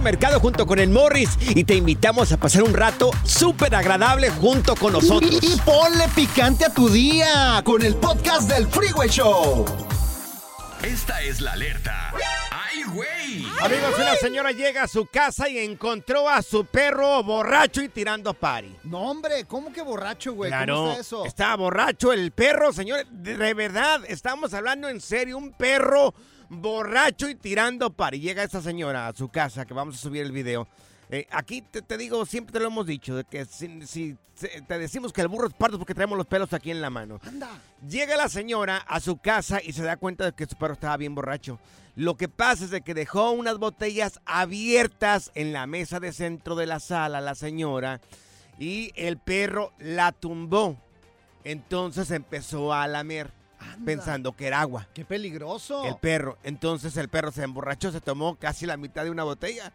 Mercado junto con el Morris y te invitamos a pasar un rato súper agradable junto con nosotros. Y, y ponle picante a tu día con el podcast del Freeway Show. Esta es la alerta. ¡Ay, güey! Amigos, una señora llega a su casa y encontró a su perro borracho y tirando pari. No, hombre, ¿cómo que borracho, güey? Claro, ¿Cómo está eso? estaba borracho el perro, señor. De verdad, estamos hablando en serio. Un perro borracho y tirando pari. Llega esta señora a su casa, que vamos a subir el video. Eh, aquí te, te digo, siempre te lo hemos dicho, de que si, te decimos que el burro es pardo porque traemos los pelos aquí en la mano. Anda. Llega la señora a su casa y se da cuenta de que su perro estaba bien borracho. Lo que pasa es de que dejó unas botellas abiertas en la mesa de centro de la sala la señora y el perro la tumbó. Entonces empezó a lamer pensando que era agua. Qué peligroso. El perro. Entonces el perro se emborrachó, se tomó casi la mitad de una botella.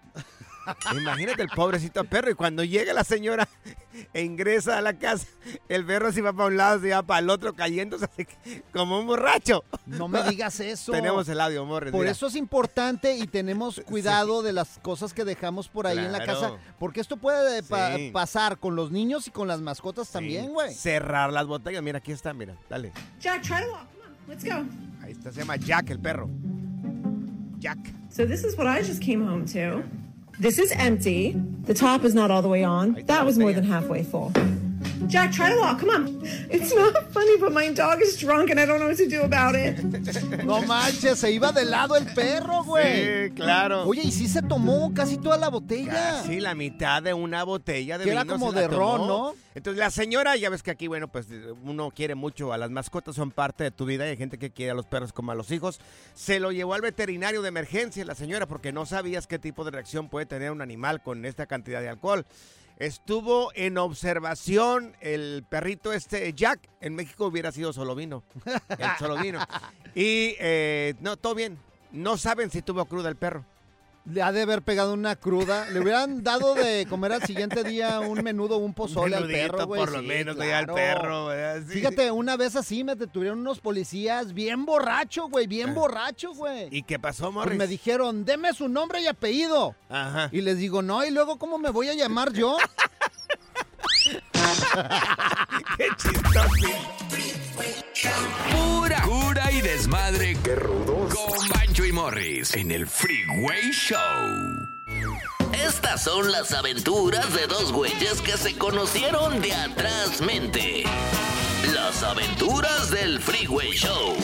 Imagínate el pobrecito perro. Y cuando llega la señora e ingresa a la casa, el perro se va para un lado, se va para el otro, cayéndose así que- como un borracho. No me digas eso. Tenemos el audio, Morris. Por mira. eso es importante y tenemos cuidado de las cosas que dejamos por ahí en la Claro. casa, porque esto puede pa- Sí. pasar con los niños y con las mascotas Sí. también, güey. Cerrar las botellas. Mira, aquí está, mira. Dale. Jack, try to walk. Come on, let's go. Ahí está, se llama Jack, el perro. Jack. So this is what I just came home to. This is empty. The top is not all the way on. That was more than halfway full. Jack, try to walk. Come on. It's not funny, but my dog is drunk and I don't know what to do about it. No manches, se iba de lado el perro, güey. Sí, claro. Oye, y sí se tomó casi toda la botella. Casi la mitad de una botella de Que era vino como se la de ron. ¿no? Entonces la señora, ya ves que aquí, bueno, pues uno quiere mucho a las mascotas, son parte de tu vida y hay gente que quiere a los perros como a los hijos. Se lo llevó al veterinario de emergencia la señora porque no sabías qué tipo de reacción puede tener un animal con esta cantidad de alcohol. Estuvo en observación el perrito este Jack. En México hubiera sido solo vino. El solo vino. Y eh, no, todo bien. No saben si tuvo cruda el perro. Le ha de haber pegado una cruda. Le hubieran dado de comer al siguiente día un menudo un pozole al perro, güey. por lo Sí, menos, güey, al claro. perro. Sí. Fíjate, una vez así me detuvieron unos policías bien borracho, güey, bien borracho, güey. Ah. ¿Y qué pasó, Pues Morris? me dijeron, deme su nombre y apellido. Ajá. Y les digo, no, y luego, ¿cómo me voy a llamar yo? Qué chistoso. Pura cura y desmadre. Qué rudos. Con Bancho y Morris en el Freeway Show. Estas son las aventuras de dos güeyes que se conocieron de atrás mente. Las aventuras del Freeway Show.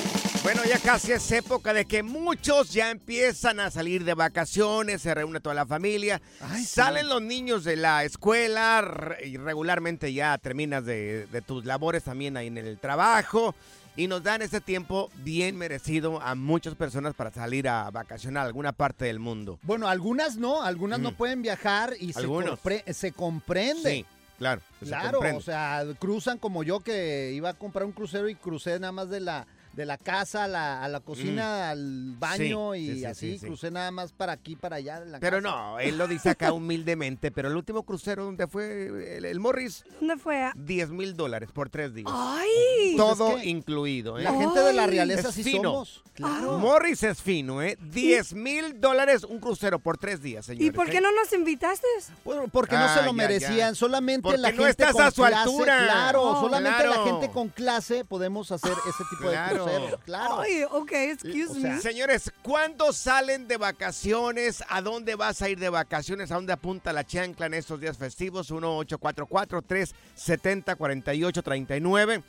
Bueno, ya casi es época de que muchos ya empiezan a salir de vacaciones, se reúne toda la familia, salen los niños de la escuela y regularmente ya terminas de, de tus labores también ahí en el trabajo y nos dan ese tiempo bien merecido a muchas personas para salir a vacacionar a alguna parte del mundo. Bueno, algunas no, algunas no Mm. pueden viajar y se, compre- se comprende. Sí, claro. se Claro, comprende. o sea, cruzan como yo que iba a comprar un crucero y crucé nada más de la de la casa a la, a la cocina, al baño Sí, y sí, sí, así, sí, sí. crucé nada más para aquí, para allá. la Pero casa. no, él lo dice acá humildemente, pero el último crucero donde fue el, el Morris, ¿Dónde fue? 10 mil dólares por tres días. ¡Ay! Todo Pues es que incluido, ¿eh? La gente de la realeza Es sí fino. somos. Claro. Morris es fino, ¿eh? 10 mil dólares un crucero por tres días, señores. ¿Y por qué ¿eh? no nos invitaste? Por- porque no Ah, se lo ya, merecían, ya. solamente Porque la no gente estás con a su clase, altura. Claro, Oh, solamente la gente con clase podemos hacer ese tipo Claro. de cruceros. Claro. Ay, ok, excuse O sea, me. Señores, ¿cuándo salen de vacaciones? ¿A dónde vas a ir de vacaciones? ¿A dónde apunta la chancla en estos días festivos? 1-844-370-4839.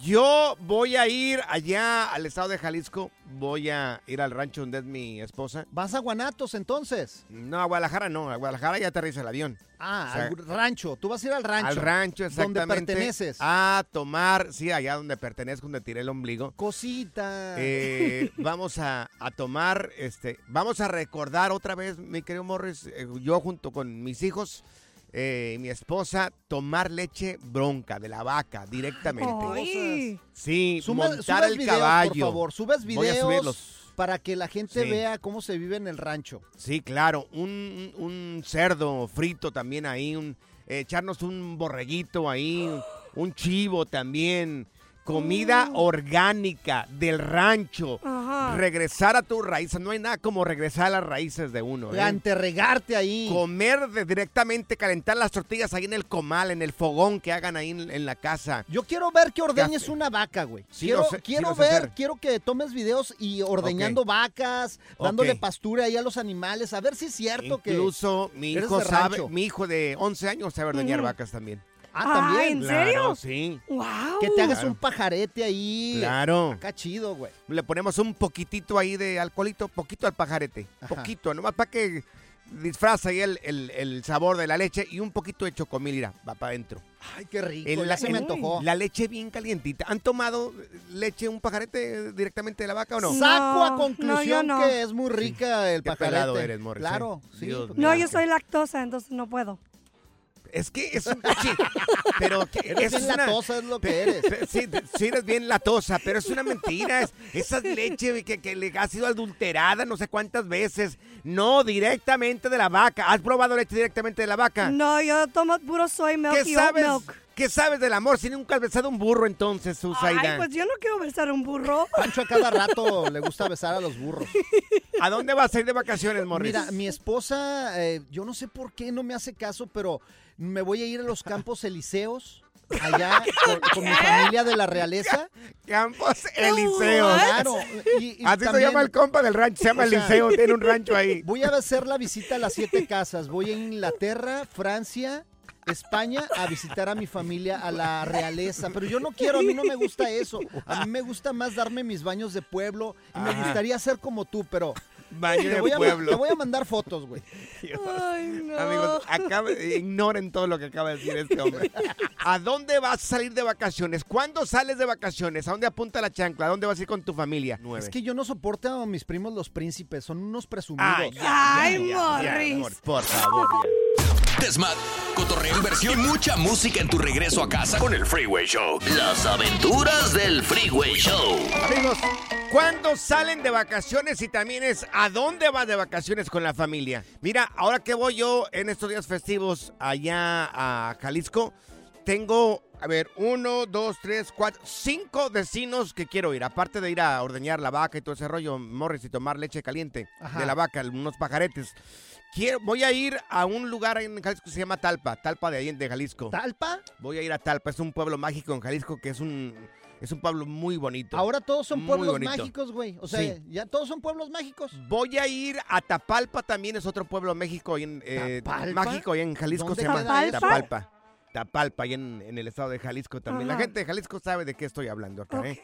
Yo voy a ir allá al estado de Jalisco. Voy a ir al rancho donde es mi esposa. ¿Vas a Guanatos entonces? No, a Guadalajara no. A Guadalajara ya aterriza el avión. Ah, O sea, al rancho. Tú vas a ir al rancho. Al rancho, exactamente. Donde perteneces. A tomar, sí, allá donde pertenezco, donde tiré el ombligo. Cosita. Eh, vamos a, a tomar, este, vamos a recordar otra vez, mi querido Morris, eh, yo junto con mis hijos eh, y mi esposa, tomar leche bronca de la vaca directamente. Ay. Sí, montar el videos, caballo. por favor. Subes Voy a videos subirlos. para que la gente Sí. vea cómo se vive en el rancho. Sí, claro, un, un- un cerdo frito también ahí, un, eh, echarnos un borreguito ahí, un chivo también, comida orgánica del rancho, Ajá. regresar a tus raíces, no hay nada como regresar a las raíces de uno. ¿eh? Anterregarte ahí. Comer de- directamente, calentar las tortillas ahí en el comal, en el fogón que hagan ahí en, en la casa. Yo quiero ver que ordeñes una vaca, güey. Sí, quiero sé, quiero ver, hacer. quiero que tomes videos y ordeñando vacas, dándole pastura ahí a los animales, a ver si es cierto que... Incluso mi hijo sabe, rancho. mi hijo de 11 años sabe ordeñar vacas también. Ah, Ah, también. ¿en serio? Claro, sí. Wow. Que te hagas Claro. un pajarete ahí. Claro. Acá chido, güey. Le ponemos un poquitito ahí de alcoholito, poquito al pajarete. Ajá. Poquito, nomás para que disfraza ahí el, el- el sabor de la leche y un poquito de chocomil, mira, va para adentro. Ay, qué rico. El- ya la- se me antojó. La leche bien calientita. ¿Han tomado leche, un pajarete directamente de la vaca o no? Sí. Saco No, a no, conclusión no. que es muy rica el Qué pajarete. pelado eres, Morris, Claro, ¿eh? sí. Dios No, mío. yo soy lactosa, entonces no puedo. Es que es un sí, pero que- Eres es bien una- latosa, es lo que eres. Sí, sí eres bien latosa, pero es una mentira. Es, esa leche que, que le ha sido adulterada no sé cuántas veces. No, directamente de la vaca. ¿Has probado leche directamente de la vaca? No, yo tomo puro soy milk ¿Qué y sabes? milk. ¿Qué sabes del amor si nunca has besado un burro entonces, Susaida? Ay, pues yo no quiero besar a un burro. Pancho a cada rato le gusta besar a los burros. ¿A dónde vas a ir de vacaciones, Morris? Mira, mi esposa, eh, yo no sé por qué no me hace caso, pero me voy a ir a los campos elíseos, allá con, con mi familia de la realeza. Campos Eliseo. Claro. y- y Así se llama el compa del rancho, se llama sea, Eliseo, tiene un rancho ahí. Voy a hacer la visita a las siete casas. Voy a Inglaterra, Francia, España a visitar a mi familia, a la realeza. Pero yo no quiero, a mí no me gusta eso. A mí me gusta más darme mis baños de pueblo. Y me gustaría ser como tú, pero Baño te de voy, a, pueblo. te voy a mandar fotos, güey. Ay, no. Amigos, acaba- ignoren todo lo que acaba de decir este hombre. ¿A dónde vas a salir de vacaciones? ¿Cuándo sales de vacaciones? ¿A dónde apunta la chancla? ¿A dónde vas a ir con tu familia? Nueve. Es que yo no soporto a mis primos los príncipes, son unos presumidos. Ay, ya, Ay, ya, Morris. Amor, por favor. Desmat, cotorreo, inversión y mucha música en tu regreso a casa con el Freeway Show. Las aventuras del Freeway Show. Amigos, ¿cuándo salen de vacaciones y también es a dónde vas de vacaciones con la familia? Mira, ahora que voy yo en estos días festivos allá a Jalisco, tengo, a ver, uno, dos, tres, cuatro, cinco vecinos que quiero ir. Aparte de ir a ordeñar la vaca y todo ese rollo, Morris, y tomar leche caliente Ajá. de la vaca, unos pajaretes. Quiero, voy a ir a un lugar en Jalisco que se llama Talpa, Talpa de ahí de Jalisco. ¿Talpa? Voy a ir a Talpa, es un pueblo mágico en Jalisco que es un Es un pueblo muy bonito. Ahora todos son pueblos mágicos, güey. O sea, Sí. ya todos son pueblos mágicos. Voy a ir a Tapalpa, también es otro pueblo México, en, eh, mágico, ahí en Jalisco ¿Dónde se llama? Tapalpa. Tapalpa, ahí en, en el estado de Jalisco también. La gente de Jalisco sabe de qué estoy hablando acá. ¿eh?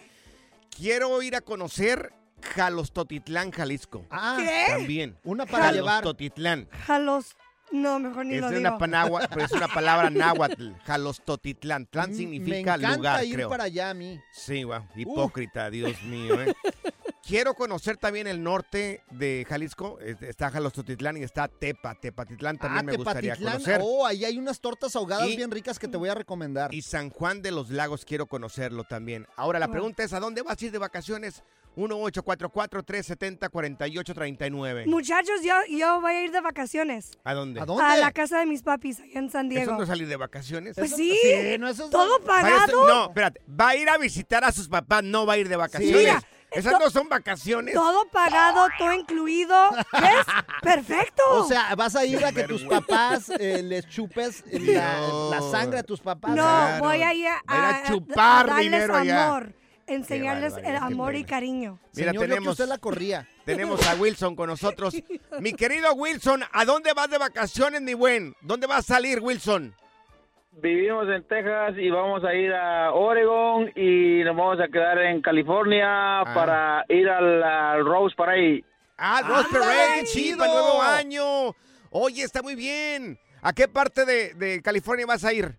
Quiero ir a conocer Jalostotitlán, Jalisco. Ah, ¿Qué? También. una para llevar. Jalostotitlán. Jalos. No, mejor ni Es lo digo. una, panagua- pero es una palabra náhuatl. Jalostotitlán. Tlán Mm, significa Me encanta lugar, ir creo. para allá a mí. Sí, wow, hipócrita, Dios mío. ¿eh? Quiero conocer también el norte de Jalisco. Es- Está Jalostotitlán y está Tepa. Tepatitlán también ah, me gustaría Tepatitlán. conocer. Oh, ahí hay unas tortas ahogadas Y- bien ricas que te voy a recomendar. Y San Juan de los Lagos quiero conocerlo también. Ahora, la Wow. pregunta es, ¿a dónde vas a ir de vacaciones? 1-844-370-4839. Muchachos, yo, yo voy a ir de vacaciones. ¿A dónde? ¿A dónde? A la casa de mis papis, allá en San ¿Eso Diego. no es salir de vacaciones? Pues Eso- sí, no, eso es- todo pagado. No, espérate. Va a ir a visitar a sus papás, no va a ir de vacaciones. Mira, Esas no son vacaciones. Todo pagado, todo incluido. ¿Ves? Perfecto. O sea, vas a ir a que tus papás eh, les chupes la, No. la sangre a tus papás. no, claro. voy a ir a, Va a ir a a- chupar a darles dinero allá. amor, enseñarles el barbaridad, qué amor y pena. cariño. Mira, Señor, yo que tenemos, usted la corría. tenemos a Wilson con nosotros. Mi querido Wilson, ¿a dónde vas de vacaciones, mi buen? ¿Dónde vas a salir, Wilson? Vivimos en Texas y vamos a ir a Oregon y nos vamos a quedar en California para ir al, al Rose Parade. Ah, Rose ¡Ándale, Parade, qué chido, chido! nuevo año. Oye, está muy bien. ¿A qué parte de, de California vas a ir?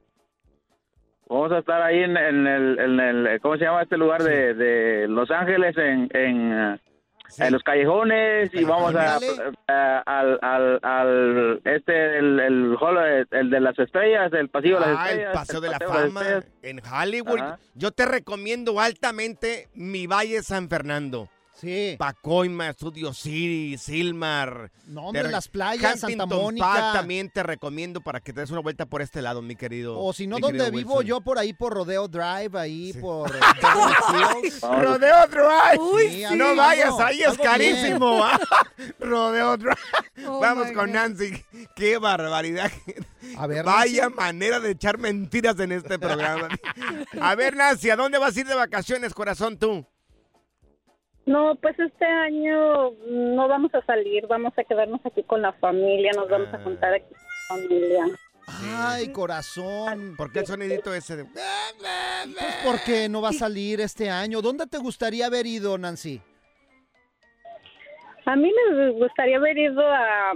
Vamos a estar ahí en, en el, en el- ¿cómo se llama este lugar de, de Los Ángeles? En, en, Sí. en los callejones y vamos a, a- al, al, al este el, el, hall- el de las estrellas el pasillo de las Ah, el estrellas Paseo de la Paseo las Fama en Hollywood. Ajá. Yo te recomiendo altamente mi Valle San Fernando. Sí. Pacoima, Studio City, Silmar. No, hombre, Te- las playas, Santa Mónica. Park también te recomiendo para que te des una vuelta por este lado, mi querido. O si no, donde vivo Wilson. yo, por ahí, por Rodeo Drive, ahí por... Beverly Hills. Rodeo Drive. Uy, Sí, sí. no vayas, ahí es carísimo. Rodeo Drive. Oh, Vamos con God. Nancy. Qué barbaridad. A ver, Vaya Nancy. manera de echar mentiras en este programa. A ver, Nancy, ¿a dónde vas a ir de vacaciones, corazón, tú? No, pues este año no vamos a salir, vamos a quedarnos aquí con la familia, nos vamos Ah. a juntar aquí con la familia. Ay, corazón. ¿Por qué el sonidito ese de... Pues porque no va a salir este año. ¿Dónde te gustaría haber ido, Nancy? A mí me gustaría haber ido a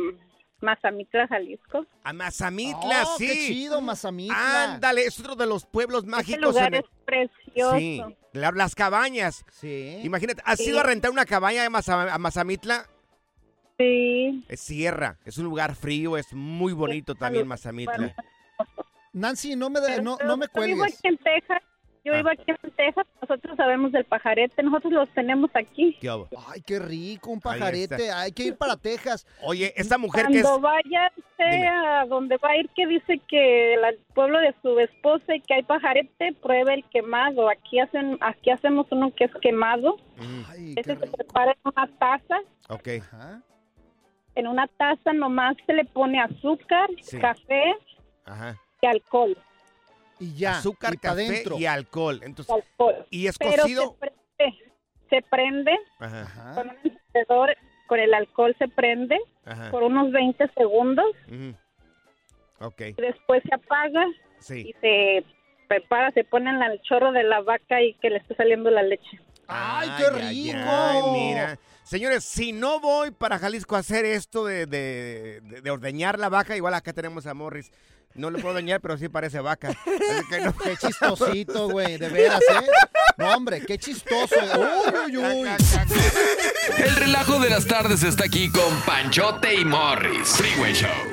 Mazamitla, Jalisco. A Mazamitla, Oh, sí. qué chido, Mazamitla. Ándale, es otro de los pueblos Este mágicos. lugar en el- es precioso. Sí, la- las cabañas. Sí. Imagínate, ¿has Sí. ido a rentar una cabaña Maza- a Mazamitla? Sí. Es sierra, es un lugar frío, es muy bonito también Mazamitla. Nancy, no me, de- no, Pero no me Yo vivo cuelgues. aquí en Texas. Yo Ah. vivo aquí en Texas. Nosotros sabemos del pajarete. Nosotros los tenemos aquí. Ay, qué rico, un pajarete. Hay que ir para Texas. Oye, esta mujer que es... Cuando vaya Dime. a donde va a ir que dice que el pueblo de su esposa y que hay pajarete, pruebe el quemado. Aquí hacen, aquí hacemos uno que es quemado. Mm, Ay, Ese se prepara en una taza. ok, Ajá. En una taza nomás se le pone azúcar, Sí. café ajá. y alcohol. Y ya. Azúcar, y café dentro. y alcohol. Entonces, alcohol. ¿y es Pero cocido? se prende, se prende Ajá, Ajá. con un encendedor, con el alcohol se prende ajá. por unos 20 segundos. ujú. Ok, y Después se apaga sí. y se prepara, se pone en el chorro de la vaca y que le esté saliendo la leche. ¡Ay, qué rico! ay, mira. Señores, si no voy para Jalisco a hacer esto de, de- de- de ordeñar la vaca, igual acá tenemos a Morris. No le puedo ordeñar, pero sí parece vaca. Así que no. Qué chistosito, güey, de veras, ¿eh? No, hombre, qué chistoso. Uy, uy, uy. El relajo de las tardes está aquí con Panchote y Morris. Freeway Show.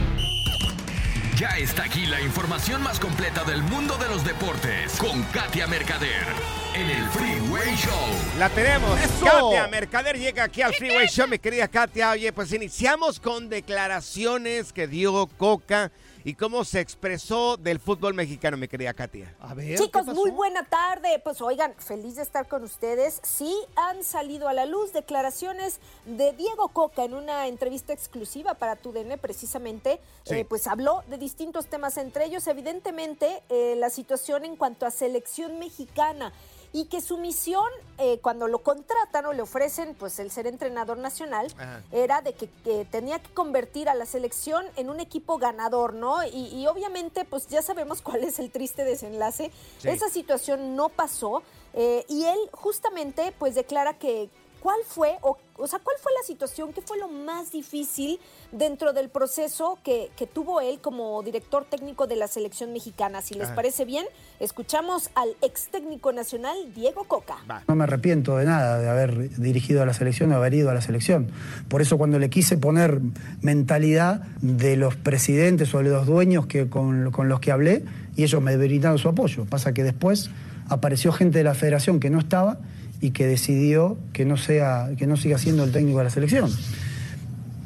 Ya está aquí la información más completa del mundo de los deportes con Katia Mercader en el Freeway Show. La tenemos. Katia Mercader llega aquí al Freeway Show, mi querida Katia. Oye, pues iniciamos con declaraciones que dio Coca y cómo se expresó del fútbol mexicano, mi querida Katia. A ver, Chicos, muy buena tarde. Pues oigan, feliz de estar con ustedes. Sí han salido a la luz declaraciones de Diego Coca en una entrevista exclusiva para TUDN, precisamente. Sí. Eh, pues habló de distintos temas, entre ellos, evidentemente, eh, la situación en cuanto a selección mexicana y que su misión, eh, cuando lo contratan o le ofrecen pues el ser entrenador nacional, Ajá. era de que, que tenía que convertir a la selección en un equipo ganador, ¿no? Y, y obviamente pues ya sabemos cuál es el triste desenlace. Sí. Esa situación no pasó eh, y él justamente pues declara que cuál fue, o, o sea, cuál fue la situación, qué fue lo más difícil dentro del proceso que, que tuvo él como director técnico de la selección mexicana. Si les Ajá. parece bien, escuchamos al ex técnico nacional Diego Coca. No me arrepiento de nada de haber dirigido a la selección o haber ido a la selección. Por eso cuando le quise poner mentalidad de los presidentes o de los dueños que, con, con los que hablé, y ellos me brindaron su apoyo. Pasa que después apareció gente de la federación que no estaba y que decidió que no, sea, que no siga siendo el técnico de la selección.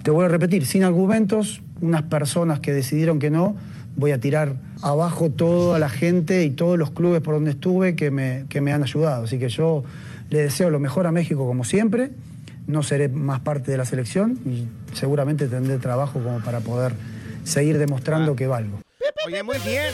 Te voy a repetir, sin argumentos, unas personas que decidieron que no, voy a tirar abajo toda la gente y todos los clubes por donde estuve que me, que me han ayudado. Así que yo le deseo lo mejor a México como siempre. No seré más parte de la selección y seguramente tendré trabajo como para poder seguir demostrando que valgo. Oye, muy bien.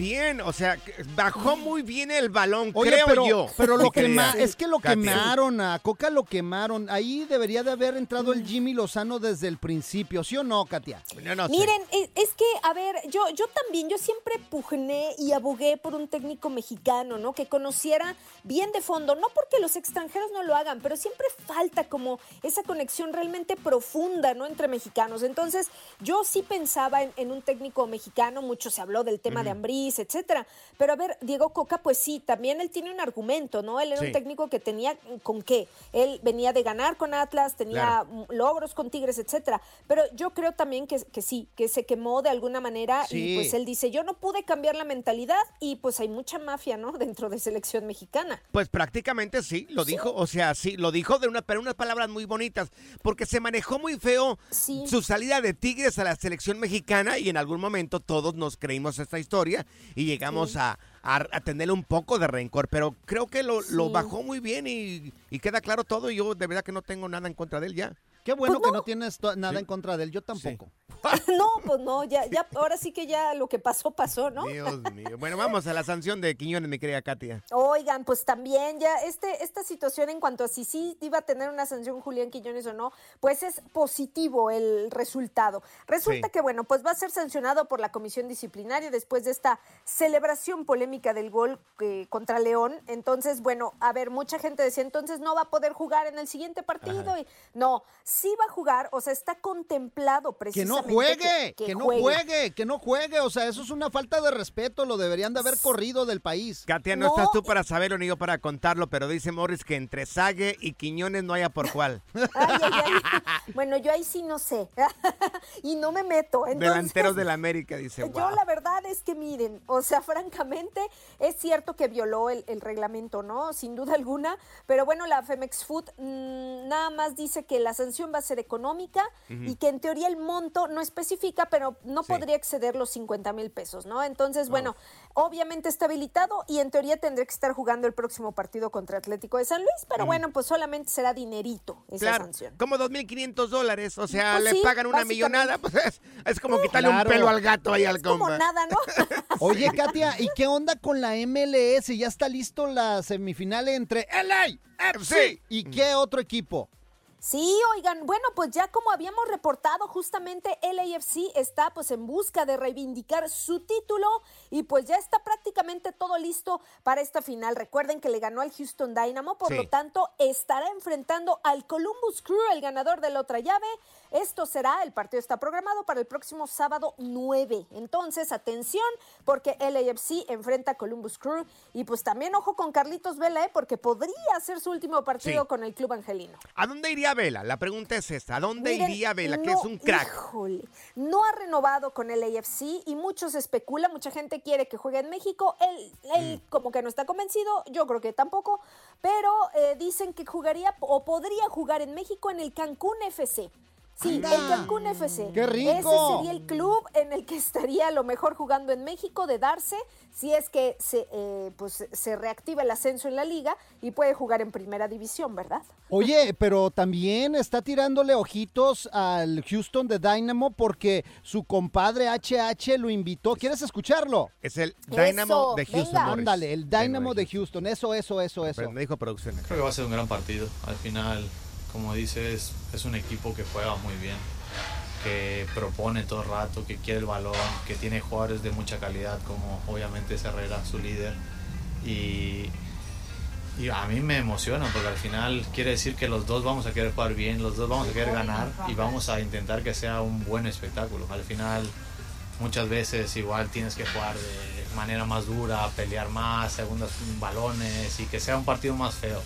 Bien, o sea, que bajó muy bien el balón, Oye, creo pero, yo. pero lo quema- es que lo quemaron a Coca, lo quemaron. Ahí debería de haber entrado el Jimmy Lozano desde el principio, ¿sí o no, Katia? Miren, e- es que, a ver, yo, yo también, yo siempre pugné y abogué por un técnico mexicano, ¿no? Que conociera bien de fondo, no porque los extranjeros no lo hagan, pero siempre falta como esa conexión realmente profunda, ¿no? Entre mexicanos. Entonces, yo sí pensaba en, en un técnico mexicano, mucho se habló del tema de Etcétera. Pero a ver, Diego Coca, pues sí, también él tiene un argumento, ¿no? Él era Sí. un técnico que tenía con qué. Él venía de ganar con Atlas, tenía Claro. logros con Tigres, etcétera. Pero yo creo también que, que sí, que se quemó de alguna manera Sí. y pues él dice, yo no pude cambiar la mentalidad y pues hay mucha mafia, ¿no? Dentro de selección mexicana. Pues prácticamente sí, lo dijo, o sea, sí, lo dijo de una, pero unas palabras muy bonitas, porque se manejó muy feo su salida de Tigres a la selección mexicana y en algún momento todos nos creímos esta historia y llegamos Sí. a, a, a tener un poco de rencor, pero creo que lo, lo bajó muy bien y, y queda claro todo y yo de verdad que no tengo nada en contra de él ya. Qué bueno Pues que no tienes nada en contra de él, yo tampoco. no, pues no, ya, ya, ahora sí que ya lo que pasó, pasó, ¿no? Dios mío. Bueno, vamos a la sanción de Quiñones, mi querida Katia. Oigan, pues también ya este, esta situación en cuanto a si sí iba a tener una sanción Julián Quiñones o no, pues es positivo el resultado. Resulta Sí. que, bueno, pues va a ser sancionado por la comisión disciplinaria después de esta celebración polémica del gol eh, contra León. Entonces, bueno, a ver, mucha gente decía, entonces no va a poder jugar en el siguiente partido. Ajá. Y, no, sí va a jugar, o sea, está contemplado Que precisamente. no Que juegue, que, no juegue. que no juegue. O sea, eso es una falta de respeto. Lo deberían de haber corrido del país. Katia, no, estás tú para saberlo ni yo para contarlo, pero dice Morris que entre Sague y Quiñones no haya por cuál. bueno, yo ahí sí no sé. y no me meto. Delanteros de la América, dice. Yo la verdad es que miren, o sea, francamente, es cierto que violó el, reglamento, ¿no? Sin duda alguna. Pero bueno, la Femex Food mm, nada más dice que la sanción va a ser económica y que en teoría el monto no especifica, pero no podría exceder los 50 mil pesos, ¿no? Entonces, bueno, obviamente está habilitado y en teoría tendría que estar jugando el próximo partido contra Atlético de San Luis, pero bueno, pues solamente será dinerito esa sanción. Como 2.500 dólares, o sea, pues le pagan una millonada, pues es, como quitarle un pelo al gato ahí al compa. Como nada, ¿no? Oye, Katia, ¿y qué onda con la MLS? ¿Ya está listo la semifinal entre LA FC y qué otro equipo? Sí, oigan, bueno, pues ya como habíamos reportado, justamente el AFC está pues en busca de reivindicar su título y pues ya está prácticamente todo listo para esta final. Recuerden que le ganó al Houston Dynamo, por lo tanto estará enfrentando al Columbus Crew, el ganador de la otra llave. Esto será, el partido está programado para el próximo sábado 9. Entonces, atención, porque el AFC enfrenta a Columbus Crew y pues también ojo con Carlitos Vela, ¿eh? porque podría ser su último partido con el club angelino. ¿A dónde iría Vela? La pregunta es esta, ¿a dónde iría Vela? que es un crack. Híjole, no ha renovado con el AFC y muchos especula, mucha gente quiere que juegue en México. Él, él mm. como que no está convencido, yo creo que tampoco, pero eh, dicen que jugaría o podría jugar en México en el Cancún FC. Sí, el Cancún FC. ¡Qué rico! Ese sería el club en el que estaría a lo mejor jugando en México de darse si es que se, eh, pues, se reactiva el ascenso en la liga y puede jugar en primera división, ¿verdad? Oye, pero también está tirándole ojitos al Houston de Dynamo porque su compadre HH lo invitó. ¿Quieres escucharlo? Es el Dynamo de Houston. Ándale, el Dynamo de Houston. Eso, eso, eso, eso. me dijo producción. Creo que va a ser un gran partido. Al final como dices, es un equipo que juega muy bien, que propone todo el rato, que quiere el balón, que tiene jugadores de mucha calidad, como obviamente es su líder. Y, y a mí me emociona porque al final quiere decir que los dos vamos a querer jugar bien, los dos vamos a querer ganar y vamos a intentar que sea un buen espectáculo. Al final muchas veces igual tienes que jugar de manera más dura, pelear más, segundos balones y que sea un partido más feo.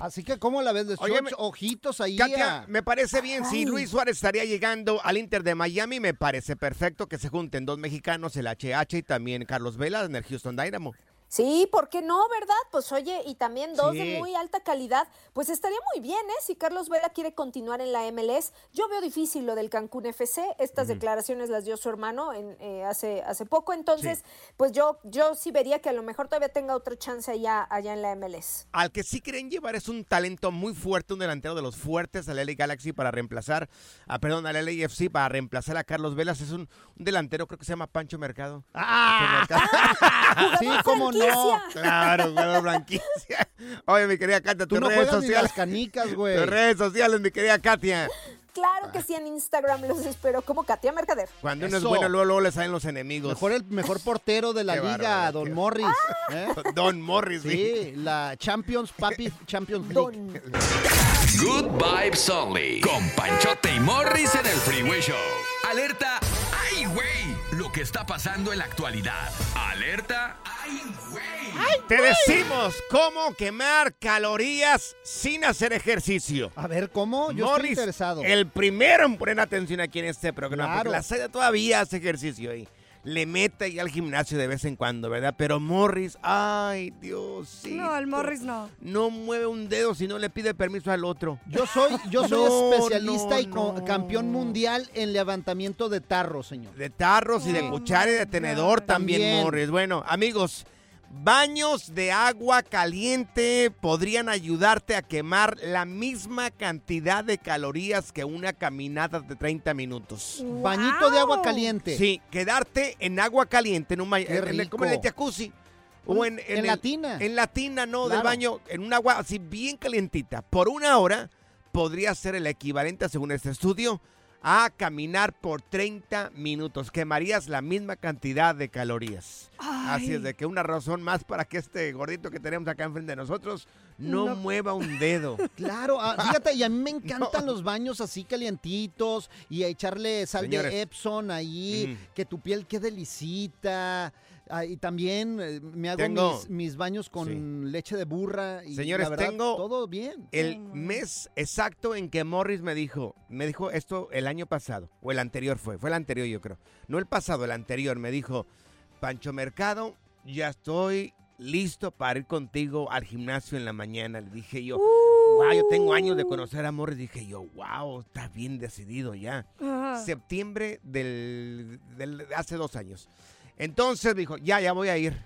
Así que, ¿cómo la ves? De ojitos ahí. Katia, me parece bien. Si Luis Suárez estaría llegando al Inter de Miami, me parece perfecto que se junten dos mexicanos, el HH y también Carlos Vela en el Houston Dynamo. Sí, ¿por qué no, verdad? Pues oye, y también dos de muy alta calidad, pues estaría muy bien, ¿eh? Si Carlos Vela quiere continuar en la MLS. Yo veo difícil lo del Cancún FC, estas declaraciones las dio su hermano en, eh, hace, hace poco, entonces, pues yo, yo sí vería que a lo mejor todavía tenga otra chance allá, allá en la MLS. Al que sí quieren llevar es un talento muy fuerte, un delantero de los fuertes al LA Galaxy para reemplazar, a, perdón, al LAFC para reemplazar a Carlos Velas, es un, delantero, creo que se llama Pancho Mercado. ¡Ah! sí, como no. Claro, jugador franquicia. Oye, mi querida Katia, tus no redes sociales. las canicas, güey. Tus redes sociales, mi querida Katia. Claro que sí, en Instagram los espero como Katia Mercader. Cuando uno es bueno, luego, luego le salen los enemigos. Mejor el mejor portero de la liga, Don Morris. ¿eh? Don Morris, sí. la Champions, Papi Champions League. Good Vibes Only. Con Panchote y Morris en el Freeway Show. Alerta. Está pasando en la actualidad. Alerta. ¡Ay, güey! Te decimos cómo quemar calorías sin hacer ejercicio. A ver, ¿cómo? Yo estoy interesado. El primero en poner atención aquí en este programa. Porque la Seda todavía hace ejercicio ahí le mete ahí al gimnasio de vez en cuando, ¿verdad? Pero Morris, ay, Dios, sí. No, el Morris no. No mueve un dedo si no le pide permiso al otro. Yo soy, yo soy especialista y campeón mundial en levantamiento de tarros, señor. De tarros y de cuchara y de tenedor también, Morris. Bueno, amigos, Baños de agua caliente podrían ayudarte a quemar la misma cantidad de calorías que una caminata de 30 minutos. Bañito de agua caliente. Sí, quedarte en agua caliente, en un baño, como en el jacuzzi. O en, en, la tina. En la tina, no, del baño, en un agua así bien calientita. Por una hora podría ser el equivalente, según este estudio, a caminar por 30 minutos. Quemarías la misma cantidad de calorías. Así es de que una razón más para que este gordito que tenemos acá enfrente de nosotros no, No. mueva un dedo. Claro, ah, fíjate, y a mí me encantan los baños así calientitos y a echarle sal Señores. de Epson ahí, que tu piel quede lisita. Ah, y también eh, me hago Tengo- mis, mis baños con leche de burra y Señores, la verdad, tengo todo bien. el mes exacto en que Morris me dijo, me dijo esto el año pasado, o el anterior fue, fue el anterior yo creo, no el pasado, el anterior, me dijo, Pancho Mercado, ya estoy listo para ir contigo al gimnasio en la mañana. Le dije yo, wow, yo tengo años de conocer a Morris, dije yo, wow, está bien decidido ya. Septiembre del, del- hace dos años. Entonces dijo, ya, ya voy a ir.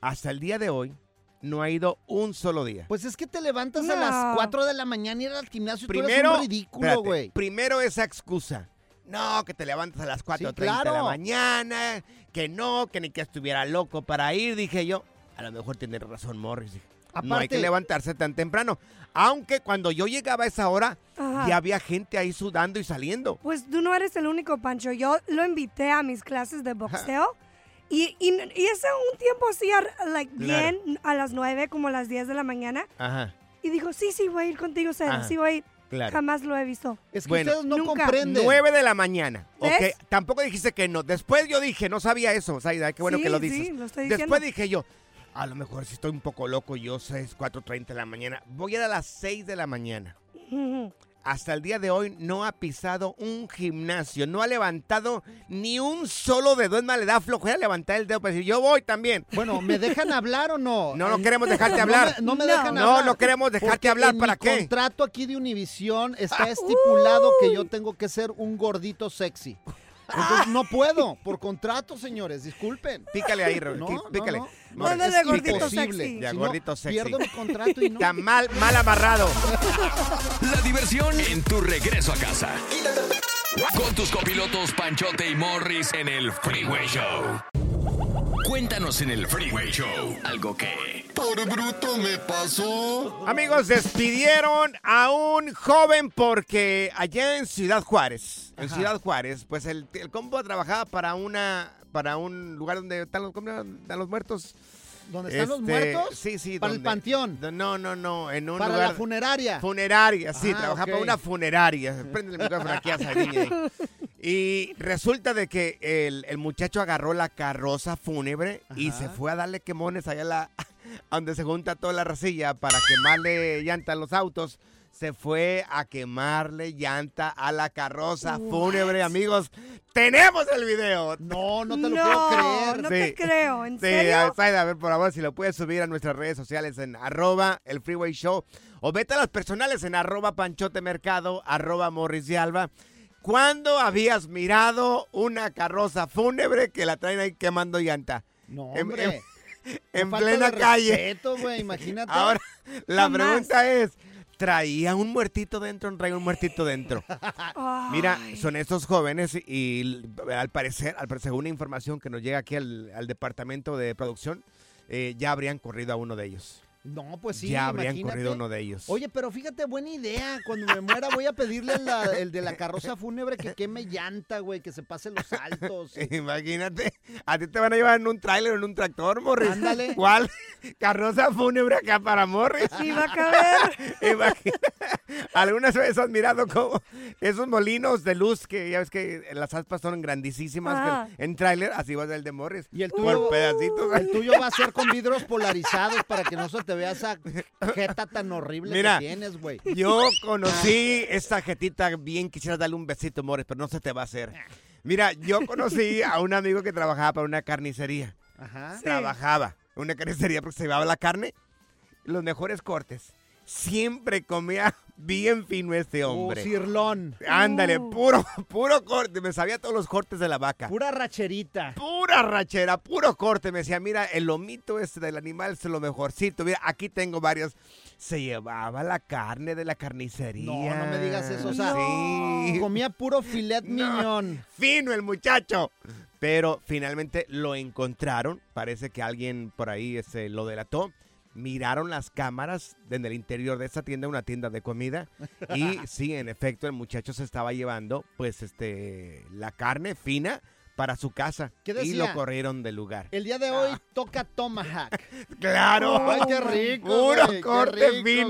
Hasta el día de hoy no ha ido un solo día. Pues es que te levantas a las 4 de la mañana y ir al gimnasio y tú Primero, eres un ridículo, güey. primero esa excusa. No, que te levantas a las 4.30 de la mañana, que no, que ni que estuviera loco para ir, dije yo. A lo mejor tiene razón Morris. dije. no hay que levantarse tan temprano. Aunque cuando yo llegaba a esa hora, Ajá. ya había gente ahí sudando y saliendo. Pues tú no eres el único, Pancho. Yo lo invité a mis clases de boxeo. Y, y, y ese un tiempo así, a- like, Claro. bien, a las 9, como a las 10 de la mañana. Ajá. Y dijo, sí, sí, voy a ir contigo. Ajá, Sí, voy a ir. claro. Jamás lo he visto. Es que Bueno, ustedes no Nunca. comprenden. 9 de la mañana. ¿Ves? Ok, tampoco dijiste que no. Después yo dije, no sabía eso, Zaida, qué bueno Sí, que lo sí, dices. lo estoy Después diciendo. dije yo, a lo mejor si estoy un poco loco, yo sé, es 4.30 de la mañana. Voy a ir a las 6 de la mañana. Hasta el día de hoy no ha pisado un gimnasio, no ha levantado ni un solo dedo. Es más, le da flojera levantar el dedo para decir, yo voy también. Bueno, ¿me dejan hablar o no? No, no queremos dejarte No hablar. me- No me, No. dejan No, hablar. no queremos dejarte Porque hablar, en ¿para mi qué? contrato aquí de Univisión está estipulado que yo tengo que ser un gordito sexy. Entonces no puedo, por contrato, señores, disculpen. Pícale ahí, Raúl, No, qui- no, pícale. no. No, Ándale, es gordito imposible. sexy. Ya, Si no, gordito sexy. Pierdo mi contrato y no. Está mal, mal amarrado. La diversión en tu regreso a casa. Con tus copilotos Panchote y Morris en el Freeway Show. Cuéntanos en el Freeway Show algo que... Por bruto me pasó. Amigos, despidieron a un joven porque allá en Ciudad Juárez, en Ajá. Ciudad Juárez, pues el, el combo trabajaba para una para un lugar donde están los, ¿cómo están los muertos. ¿Dónde están los Este, muertos? Sí, sí. Para el panteón. No, no, no, en un Para lugar... la funeraria. Funeraria, sí, Ah, trabajaba para una funeraria. Prende el micrófono aquí a ahí. Y resulta de que el, el muchacho agarró la carroza fúnebre y se fue a darle quemones allá a la, donde se junta toda la racilla para quemarle llanta a los autos. Se fue a quemarle llanta a la carroza fúnebre, amigos. ¡Tenemos el video! No, no te lo No, puedo creer. no Sí. te creo. ¿En Sí, serio? A ver, por favor, si lo puedes subir a nuestras redes sociales en arroba el Freeway Show o vete a las personales en arroba Panchote Mercado, arroba Morris de Alba. ¿Cuándo habías mirado una carroza fúnebre que la traen ahí quemando llanta? No, En- hombre. en- en Falta plena de calle. respeto, güey, imagínate. Ahora, la Jamás. pregunta es, ¿traía un muertito dentro traía un muertito dentro? Mira, son estos jóvenes y al parecer, al parecer, según información que nos llega aquí al, al departamento de producción, eh, ya habrían corrido a uno de ellos. No, pues sí, ya habrían imagínate. corrido uno de ellos. Oye, pero fíjate, buena idea. Cuando me muera voy a pedirle la- el de la carroza fúnebre que queme llanta, güey, que se pase los saltos. Imagínate, a ti te van a llevar en un tráiler o en un tractor, Morris. Ándale. ¿Cuál? Carroza fúnebre acá para Morris. Sí, va a caber. Imagina, algunas veces has mirado como esos molinos de luz que ya ves que las aspas son grandísimas que en tráiler, así va a ser el de Morris. Y el Por tuyo, pedacitos. el tuyo va a ser con vidrios polarizados para que no se te vea esa jeta tan horrible Mira, que tienes, güey. Yo conocí esta jetita bien, quisiera darle un besito, Morris, pero no se te va a hacer. Mira, yo conocí a un amigo que trabajaba para una carnicería. Ajá. Trabajaba en una carnicería porque se llevaba la carne, los mejores cortes. Siempre comía bien fino este Oh, hombre. cirlón. Ándale, Uh. puro, puro corte. Me sabía todos los cortes de la vaca. Pura racherita. Pura rachera, puro corte. Me decía, mira, el lomito este del animal es lo mejorcito. Mira, aquí tengo varios. Se llevaba la carne de la carnicería. No, no me digas eso. O sea, sí. comía puro filet No. miñón. Fino el muchacho. Pero finalmente lo encontraron. Parece que alguien por ahí este, lo delató. Miraron las cámaras en el interior de esa tienda, una tienda de comida. Y sí, en efecto, el muchacho se estaba llevando, pues, este, la carne fina para su casa. ¿Qué y decía? lo corrieron del lugar. El día de hoy toca Tomahawk. ¡Claro! ¡Ay, qué rico! Puro güey, corte rico,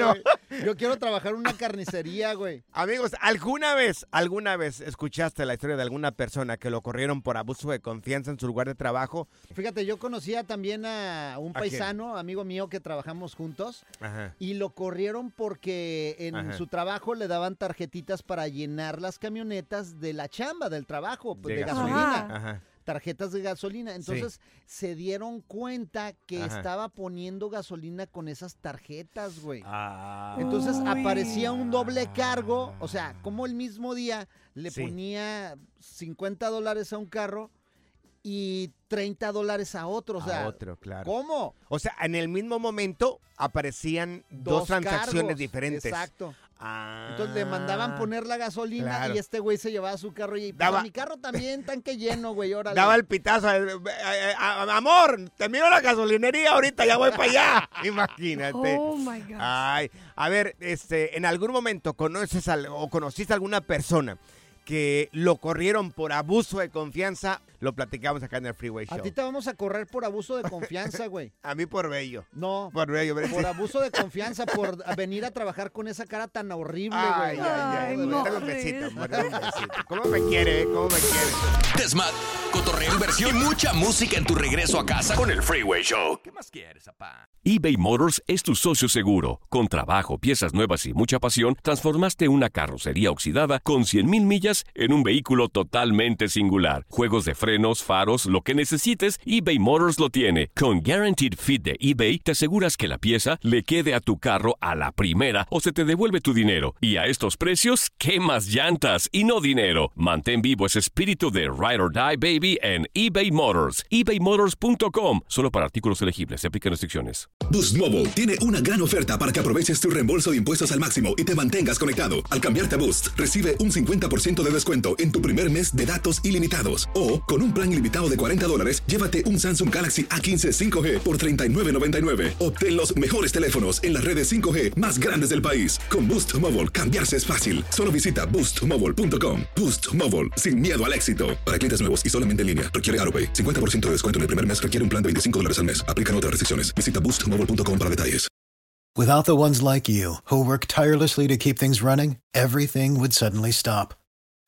güey. Yo quiero trabajar en una carnicería, güey. Amigos, ¿alguna vez, alguna vez escuchaste la historia de alguna persona que lo corrieron por abuso de confianza en su lugar de trabajo? Fíjate, yo conocía también a un ¿A quién? paisano, amigo mío, que trabajamos juntos. Ajá. Y lo corrieron porque en Ajá. su trabajo le daban tarjetitas para llenar las camionetas de la chamba, del trabajo, pues, de, De gasolina. gasolina. Ajá. Tarjetas de gasolina. Entonces se dieron cuenta que Ajá. estaba poniendo gasolina con esas tarjetas, güey. Ah. Entonces aparecía un doble cargo, o sea, como el mismo día le Sí. ponía 50 dólares a un carro y 30 dólares a otro, o sea, a otro, claro. ¿cómo? O sea, en el mismo momento aparecían dos, Dos transacciones cargos, diferentes. Exacto. Ah. Entonces le mandaban poner la gasolina claro. y este güey se llevaba su carro y pues, Daba- mi carro también tanque lleno, güey, órale. Daba el pitazo. eh, eh, eh, a- amor, te miro la gasolinería ahorita, ya voy para allá. Imagínate. Oh my God. Ay, a ver, este, en algún momento conoces al- o conociste a alguna persona que lo corrieron por abuso de confianza, lo platicamos acá en el Freeway A Show. ti te vamos a correr por abuso de confianza, güey. A mí por bello. No. Por bello. pero- Por abuso de confianza, por a venir a trabajar con esa cara tan horrible, Ay, güey. ay, ay. un besito. ¿Cómo me quiere, eh? ¿Cómo me quiere? Desmad, cotorreo, inversión y mucha música en tu regreso a casa con el Freeway Show. ¿Qué más quieres, papá? eBay Motors es tu socio seguro. Con trabajo, piezas nuevas y mucha pasión, transformaste una carrocería oxidada con 100.000 millas en un vehículo totalmente singular. Juegos de frenos, faros, lo que necesites, eBay Motors lo tiene. Con Guaranteed Fit de eBay, te aseguras que la pieza le quede a tu carro a la primera o se te devuelve tu dinero. Y a estos precios, ¿qué más llantas y no dinero? Mantén vivo ese espíritu de Ride or Die Baby en eBay Motors. ebaymotors.com. Solo para artículos elegibles. Se aplican restricciones. Boost Mobile tiene una gran oferta para que aproveches tu reembolso de impuestos al máximo y te mantengas conectado. Al cambiarte a Boost, recibe un 50% de descuento en tu primer mes de datos ilimitados. O, con un plan ilimitado de 40 dólares, llévate un Samsung Galaxy A15 5G por $39.99. Obtén los mejores teléfonos en las redes 5G más grandes del país. Con Boost Mobile, cambiarse es fácil. Solo visita boostmobile.com. Boost Mobile, sin miedo al éxito. Para clientes nuevos y solamente en línea, requiere AroPay. 50% de descuento en el primer mes requiere un plan de 25 dólares al mes. Aplican otras restricciones. Visita boostmobile.com para detalles. Without the ones like you, who work tirelessly to keep things running, everything would suddenly stop.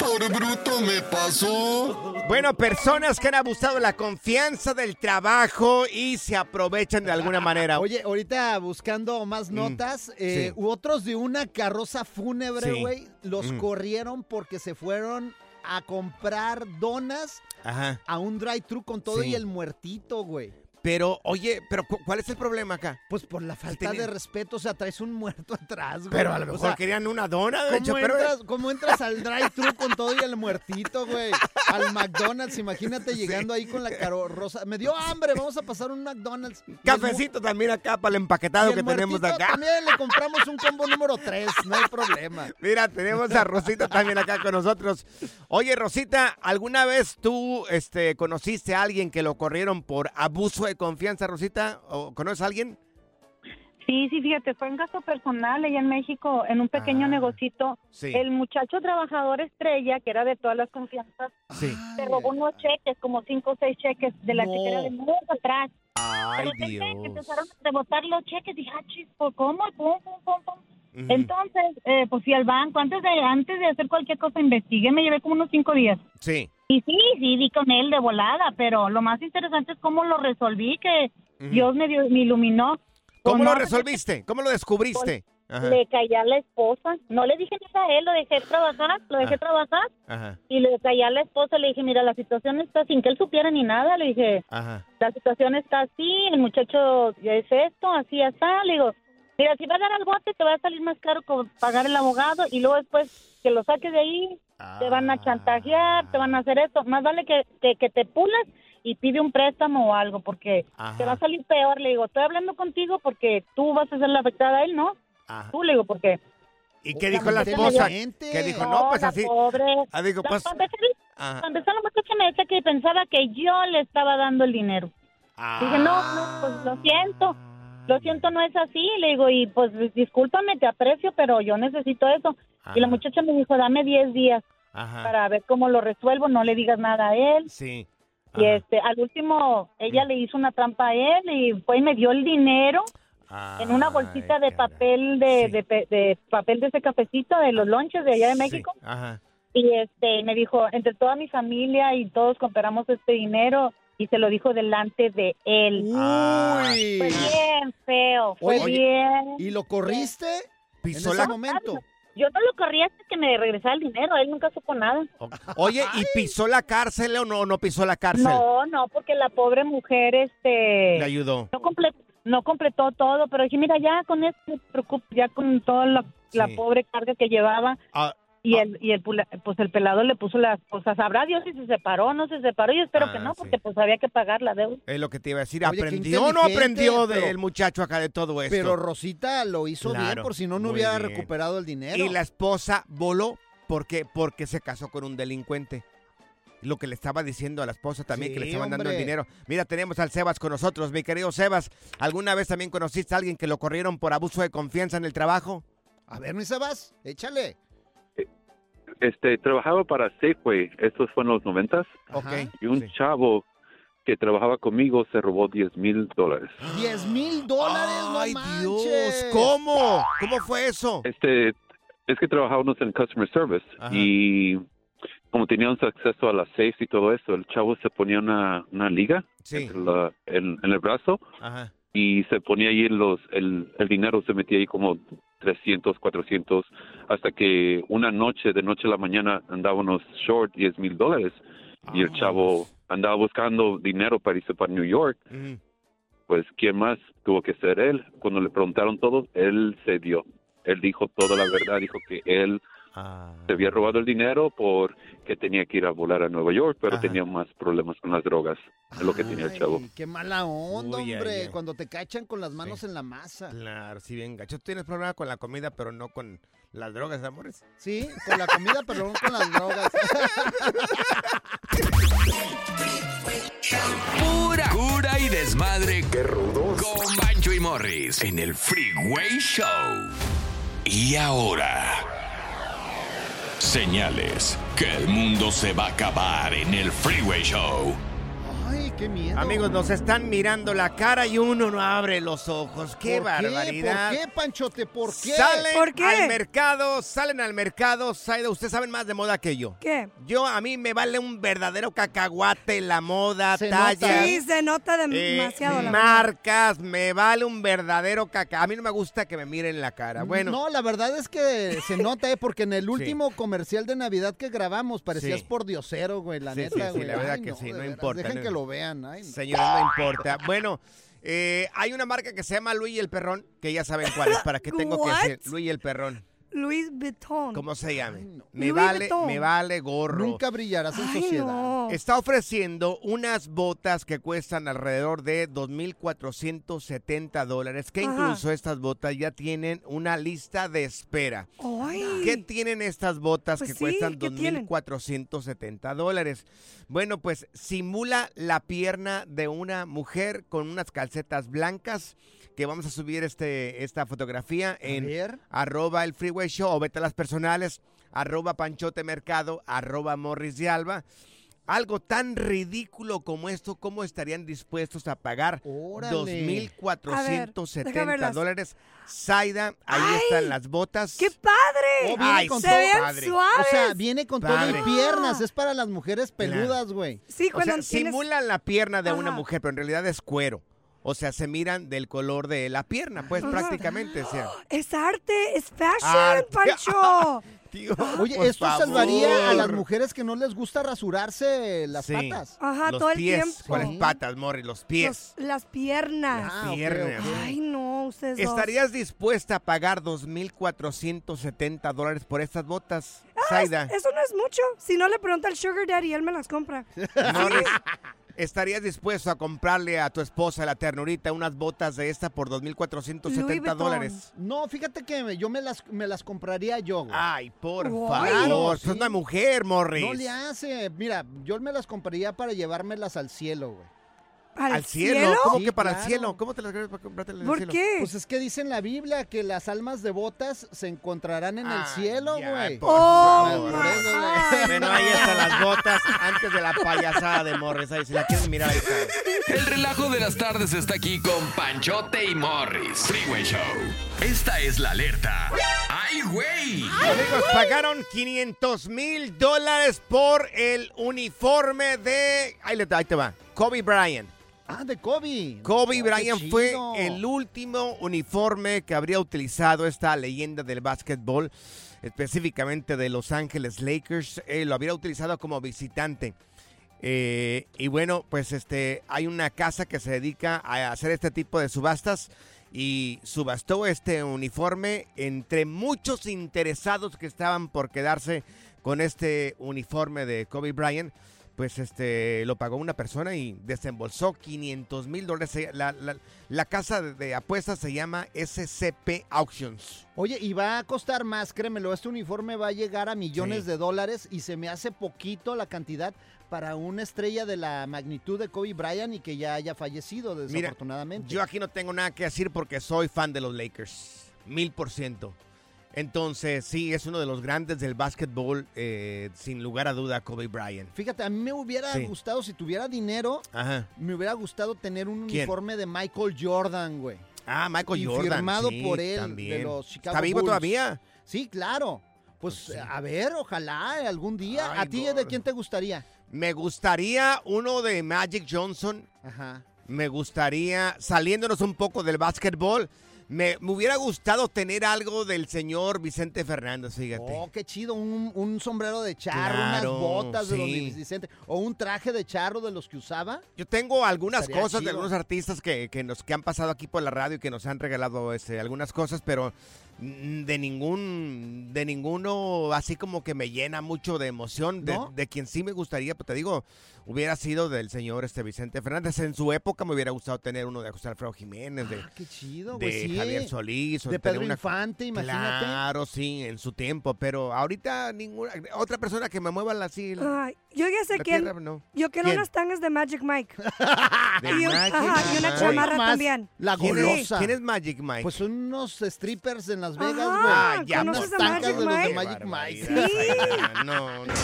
Por bruto me pasó. Bueno, personas que han abusado de la confianza del trabajo y se aprovechan de alguna manera. Oye, ahorita buscando más notas, eh, sí. u otros de una carroza fúnebre, Sí. güey, los Mm. corrieron porque se fueron a comprar donas Ajá. a un drive-thru con todo Sí. y el muertito, güey. Pero, oye, pero cu- ¿cuál es el problema acá? Pues por la falta de respeto, o sea, traes un muerto atrás, güey. Pero a lo O mejor sea, querían una dona, de hecho, ¿Cómo pero... entras, cómo entras al drive-thru con todo y el muertito, güey? Al McDonald's, imagínate llegando ahí con la carroza. Me dio hambre, vamos a pasar un McDonald's. Cafecito también acá para el empaquetado que tenemos acá. También le compramos un combo número 3, no hay problema. Mira, tenemos a Rosita también acá con nosotros. Oye, Rosita, ¿alguna vez tú este, conociste a alguien que lo corrieron por abuso de confianza, Rosita? ¿O conoces a alguien? Sí, sí, fíjate, fue en gasto personal allá en México, en un pequeño Ah, negocito. sí. El muchacho trabajador estrella, que era de todas las confianzas, Sí. se robó unos cheques, como cinco o seis cheques de la No. chequera de muy atrás. Ay, Dios. empezaron a rebotar los cheques, dije, ah, chis, ¿por ¿cómo? Pum, pum, pum, pum. Entonces, eh, pues fui al banco, antes de, antes de hacer cualquier cosa, investigué, me llevé como unos cinco días. Sí. Y sí, sí, di con él de volada, pero lo más interesante es cómo lo resolví, que. Dios me, dio- me iluminó. ¿Cómo lo resolviste? ¿Cómo lo descubriste? Ajá. le caía a la esposa. No le dije nada a él, lo dejé trabajar, lo dejé Ah. trabajar Ajá. y le caía a la esposa. Le dije, mira, la situación está sin que él supiera ni nada. Le dije, la situación está así, el muchacho ya es esto, así ya está. Le digo, mira, si va a dar al bote te va a salir más caro pagar el abogado y luego después que lo saques de ahí, te van a chantajear, te van a hacer esto. Más vale que, que, que te pulas y pide un préstamo o algo porque Ajá. te va a salir peor. Le digo, estoy hablando contigo porque tú vas a ser la afectada a él, ¿no? Tú le digo, porque... ¿Y qué dijo la esposa? me dijo- ¿Qué dijo? No, pues así. pobre. Ah, digo, pues. para empezar, la muchacha me decía que pensaba que yo le estaba dando el dinero. Dije, no, no, pues lo siento. Lo siento, no es así. Le digo, y pues discúlpame, te aprecio, pero yo necesito eso. Y la muchacha me dijo, dame 10 días Ajá. para ver cómo lo resuelvo, no le digas nada a él. Sí. Y este, al último, ella le hizo una trampa a él y fue y me dio el dinero en una bolsita de papel de, de, pe- de papel de ese cafecito de los lonches de allá de México. Ajá. Y este, me dijo, entre toda mi familia y todos compramos este dinero y se lo dijo delante de él. Uy. Fue bien feo, fue Oye, bien. ¿Y lo corriste? Pisó en la- ese momento. Yo no lo corrí hasta que me regresara el dinero, él nunca supo nada. Oye, ¿y pisó la cárcel o no, no pisó la cárcel? No, no, porque la pobre mujer, este... Le ayudó. no, comple- no completó todo, pero dije, mira, ya con esto, ya con toda la, la Sí. pobre carga que llevaba, Ah, y el, y el, pues el pelado le puso las cosas, sabrá Dios si se separó o no se separó, yo espero Ah, que no, sí. porque pues había que pagar la deuda. Es lo que te iba a decir. Oye, ¿Aprendió o no aprendió del muchacho acá de todo esto? Pero Rosita lo hizo bien, por si no, no hubiera bien. recuperado el dinero. Y la esposa voló porque, porque se casó con un delincuente. Lo que le estaba diciendo a la esposa también, que le estaban dando el dinero. Mira, tenemos al Sebas con nosotros. Mi querido Sebas, ¿alguna vez también conociste a alguien que lo corrieron por abuso de confianza en el trabajo? A ver, mi Sebas, échale. Este, trabajaba para Safeway, estos fue en los noventas. Ok. Y un chavo que trabajaba conmigo se robó 10 mil dólares. 10 mil dólares, ¡Ay, no Dios! ¿Cómo? ¿Cómo fue eso? Este, es que trabajábamos en customer service Ajá. y como teníamos acceso a las safes y todo eso, el chavo se ponía una, una liga Sí. entre la- en, en el brazo Ajá. Y se ponía ahí los, el, el dinero se metía ahí como 300, 400, hasta que una noche, de noche a la mañana, andábamos short 10 mil dólares y el chavo andaba buscando dinero para irse para New York. Pues, ¿quién más tuvo que ser él? Cuando le preguntaron todo, él se dio. Él dijo toda la verdad, dijo que él Ah. se había robado el dinero porque tenía que ir a volar a Nueva York, pero Ajá. tenía más problemas con las drogas. Es lo que tenía el chavo. Qué mala onda, Uy, hombre. ay. Cuando te cachan con las manos en la masa. Claro, sí, bien gacho. Tienes problema con la comida, pero no con las drogas, amores. Sí, con la comida, pero no con las drogas. Pura cura y desmadre. Qué rudos. Con Bancho y Morris en el Freeway Show. Y ahora. Señales que el mundo se va a acabar en el Freeway Show. Ay, qué miedo. Amigos, nos están mirando la cara y uno no abre los ojos. ¡Qué ¿Por barbaridad! ¿Por qué, Panchote? ¿Por qué? Salen ¿Por qué? al mercado, salen al mercado. Saida, ustedes saben más de moda que yo. ¿Qué? Yo, a mí me vale un verdadero cacahuate la moda, Se tallas, Sí, se nota eh, demasiado. la marcas, me vale un verdadero caca. A mí no me gusta que me miren la cara. Bueno, No, la verdad es que se nota, ¿eh? Porque en el último comercial de Navidad que grabamos parecías Sí. por diosero, güey, la Sí, neta, sí, sí, güey. la verdad Ay, que sí, no importa, Dejen no- que lo vean, ay, no. señores, no importa. Bueno, eh, hay una marca que se llama Luis y el Perrón, que ya saben cuál es, para qué tengo que What? decir. Luis y el Perrón. Luis Vuitton. ¿Cómo se llame? Me Louis vale, Vuitton. me vale gorro. Nunca brillarás en Ay, sociedad. no. Está ofreciendo unas botas que cuestan alrededor de 2.470 dólares, que Ajá. incluso estas botas ya tienen una lista de espera. Ay. ¿Qué tienen estas botas Pues que sí, cuestan ¿qué tienen? 2.470 dólares? Bueno, pues simula la pierna de una mujer con unas calcetas blancas que vamos a subir este, esta fotografía en ver. arroba el freeway show o vete a las personales, arroba panchote mercado, arroba morris de alba. Algo tan ridículo como esto, ¿cómo estarían dispuestos a pagar Órale. A ver, deja 2.470 verlas. dólares? Zaida, ahí Ay, están las botas. ¡Qué padre! Oh, viene Ay, con se todo. ven padre. suaves. O sea, viene con todo Padre. y piernas. Es para las mujeres peludas, güey. sí, O cuando sea, tienes... simulan la pierna de una mujer, pero en realidad es cuero. O sea, se miran del color de la pierna, pues Ajá. prácticamente. O sea. Es arte, es fashion, Arte. Pancho. Tío, Oye, esto salvaría a las mujeres que no les gusta rasurarse las Sí. patas. Ajá, los todo el pies. tiempo. ¿Cuáles patas, Morri? Los pies. Los- las piernas. Las piernas. Ay, no, ustedes dos. ¿Estarías dispuesta a pagar 2.470 dólares por estas botas, Ah, Zaida? Eso no es mucho. Si no le pregunta al Sugar Daddy, él me las compra. Morris, ¿estarías dispuesto a comprarle a tu esposa, la ternurita, unas botas de esta por 2.470 dólares? No, fíjate que yo me las, me las compraría yo. güey. Ay, por favor. sí. Sos una mujer, Morris. No le hace. Mira, yo me las compraría para llevármelas al cielo, güey. ¿Al, cielo? ¿Cómo Sí, que para el cielo? ¿Cómo te las para comprarte el ¿Por cielo? qué? Pues es que dice en la Biblia que las almas devotas se encontrarán en el cielo, güey. Oh, favor. por eso, güey. Bueno, ahí están las botas antes de la payasada de Morris. Ahí, si la quieren mirar, ahí está. El relajo de las tardes está aquí con Panchote y Morris. Freeway Show. Esta es la alerta. ¡Ay, güey! Amigos, pagaron 500 mil dólares por el uniforme de... Ahí, le- ahí te va. Kobe Bryant. Ah, de Kobe. Kobe Oh, Bryant fue el último uniforme que habría utilizado esta leyenda del básquetbol, específicamente de Los Ángeles Lakers. Eh, lo habría utilizado como visitante. Eh, y bueno, pues este hay una casa que se dedica a hacer este tipo de subastas y subastó este uniforme entre muchos interesados que estaban por quedarse con este uniforme de Kobe Bryant. Pues este lo pagó una persona y desembolsó 500 mil dólares. La, la- la casa de- apuestas se llama SCP Auctions. Oye, y va a costar más, créemelo, este uniforme va a llegar a millones Sí. de dólares y se me hace poquito la cantidad para una estrella de la magnitud de Kobe Bryant y que ya haya fallecido Mira, desafortunadamente. yo aquí no tengo nada que decir porque soy fan de los Lakers. Mil por ciento. Entonces, sí, es uno de los grandes del básquetbol, eh, sin lugar a duda, Kobe Bryant. Fíjate, a mí me hubiera Sí. gustado, si tuviera dinero, Ajá. me hubiera gustado tener un ¿Quién? uniforme de Michael Jordan, güey. Ah, Michael y Jordan. firmado sí, por él también. de los Chicago ¿Está vivo Bulls. todavía? Sí, claro. Pues a ver, ojalá eh, algún día. ¿A ti de quién te gustaría? Me gustaría uno de Magic Johnson. Ajá. Me gustaría, saliéndonos un poco del básquetbol, me, me hubiera gustado tener algo del señor Vicente Fernández, fíjate. Oh, qué chido, un, un sombrero de charro, Claro, unas botas de los sí. Vicente, o un traje de charro de los que usaba. Yo tengo algunas Estaría cosas de algunos artistas que, que nos, que han pasado aquí por la radio y que nos han regalado este, algunas cosas, pero de ningún, de ninguno así como que me llena mucho de emoción. De, ¿No? de quien sí me gustaría, pues te digo, hubiera sido del señor este Vicente Fernández. En su época me hubiera gustado tener uno de José Alfredo Jiménez, de, Qué chido, de sí. Javier Solís. o De Pedro una- Infante, imagínate. Claro, sí, en su tiempo, pero ahorita ninguna, otra persona que me mueva así. Ay, yo ya sé la quién. tierra, no. Yo quiero unas tangas de Magic Mike. De y, un- Magic ajá, y una Mike. chamarra también. La ¿Quién es- golosa. ¿Quién es Magic Mike? Pues son unos strippers en Las Vegas, güey. Ah, ya, unas ¿conoces a tangas Magic de los de? Magic Mike. Sí. No, no.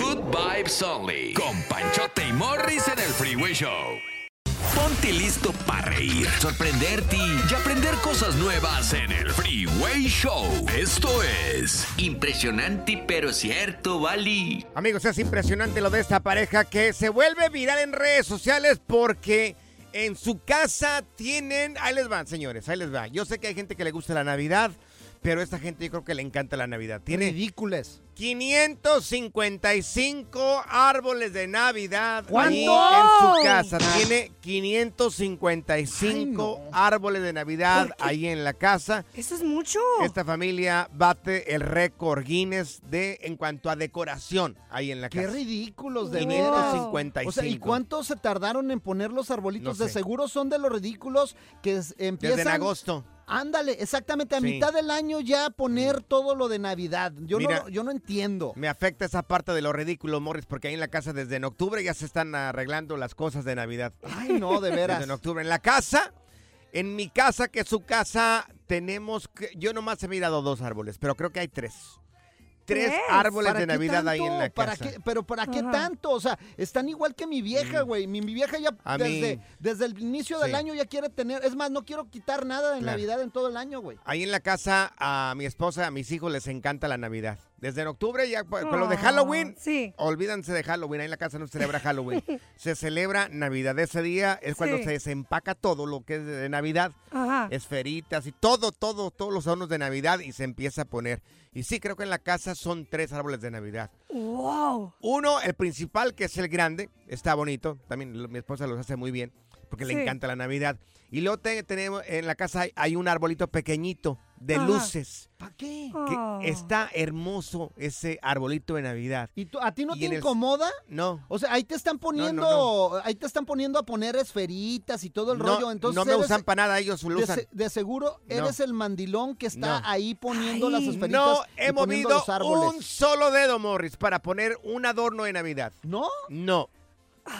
Good Vibes Only. Con Panchote y Morris en el Freeway Show. Ponte listo para reír, sorprenderte y aprender cosas nuevas en el Freeway Show. Esto es Impresionante pero cierto, Bali. Amigos, es impresionante lo de esta pareja que se vuelve viral en redes sociales porque en su casa tienen... Ahí les van, señores, ahí les va. Yo sé que hay gente que le gusta la Navidad, pero esta gente yo creo que le encanta la Navidad. Tiene Ridículas. 555 árboles de Navidad ahí en su casa. Tiene 555 Ay, no. árboles de Navidad ¿Por qué? ahí en la casa. Eso es mucho. Esta familia bate el récord Guinness de en cuanto a decoración ahí en la Qué casa. ridículos, de Wow. veras. 555. O sea, ¿y cuánto se tardaron en poner los arbolitos? No De seguro son de los ridículos que empiezan... Desde en agosto. Ándale, exactamente, a Sí. mitad del año ya poner todo lo de Navidad. Yo, Mira, no, yo no entiendo. Me afecta esa parte de lo ridículo, Morris, porque ahí en la casa desde en octubre ya se están arreglando las cosas de Navidad. Ay, no, de veras. Desde en octubre. En la casa, en mi casa, que es su casa, tenemos que, yo nomás he mirado dos árboles, pero creo que hay tres. Tres árboles ¿Para de Navidad ahí en la ¿Para casa. qué? Pero ¿para qué Ajá. tanto? O sea, están igual que mi vieja, güey. Mi, mi vieja ya A mí- desde, desde el inicio del Sí. año ya quiere tener... Es más, no quiero quitar nada de Claro. Navidad en todo el año, güey. Ahí en la casa, a mi esposa, a mis hijos les encanta la Navidad. Desde en octubre ya con lo de Oh, Halloween. Sí. Olvídense de Halloween. Ahí en la casa no se celebra Halloween. se celebra Navidad. Ese día es cuando Sí. se desempaca todo lo que es de Navidad. Ajá. Esferitas y todo, todo, todos los adornos de Navidad y se empieza a poner. Y sí, creo que en la casa son tres árboles de Navidad. Wow. Uno, el principal, que es el grande, está bonito. También mi esposa los hace muy bien porque le encanta la Navidad. Y luego te- tenemos en la casa hay, hay un arbolito pequeñito de Ajá. luces. ¿Para qué? Que Oh. está hermoso ese arbolito de Navidad. ¿Y tú- a ti no Y te el- incomoda? No. O sea, ahí te están poniendo, no, ahí te están poniendo a poner esferitas y todo el rollo. Entonces no me eres- usan para nada, ellos lo de, usan. de seguro eres el mandilón que está ahí poniendo las esferitas No he movido los árboles. un solo dedo, Morris, para poner un adorno de Navidad. ¿No? No.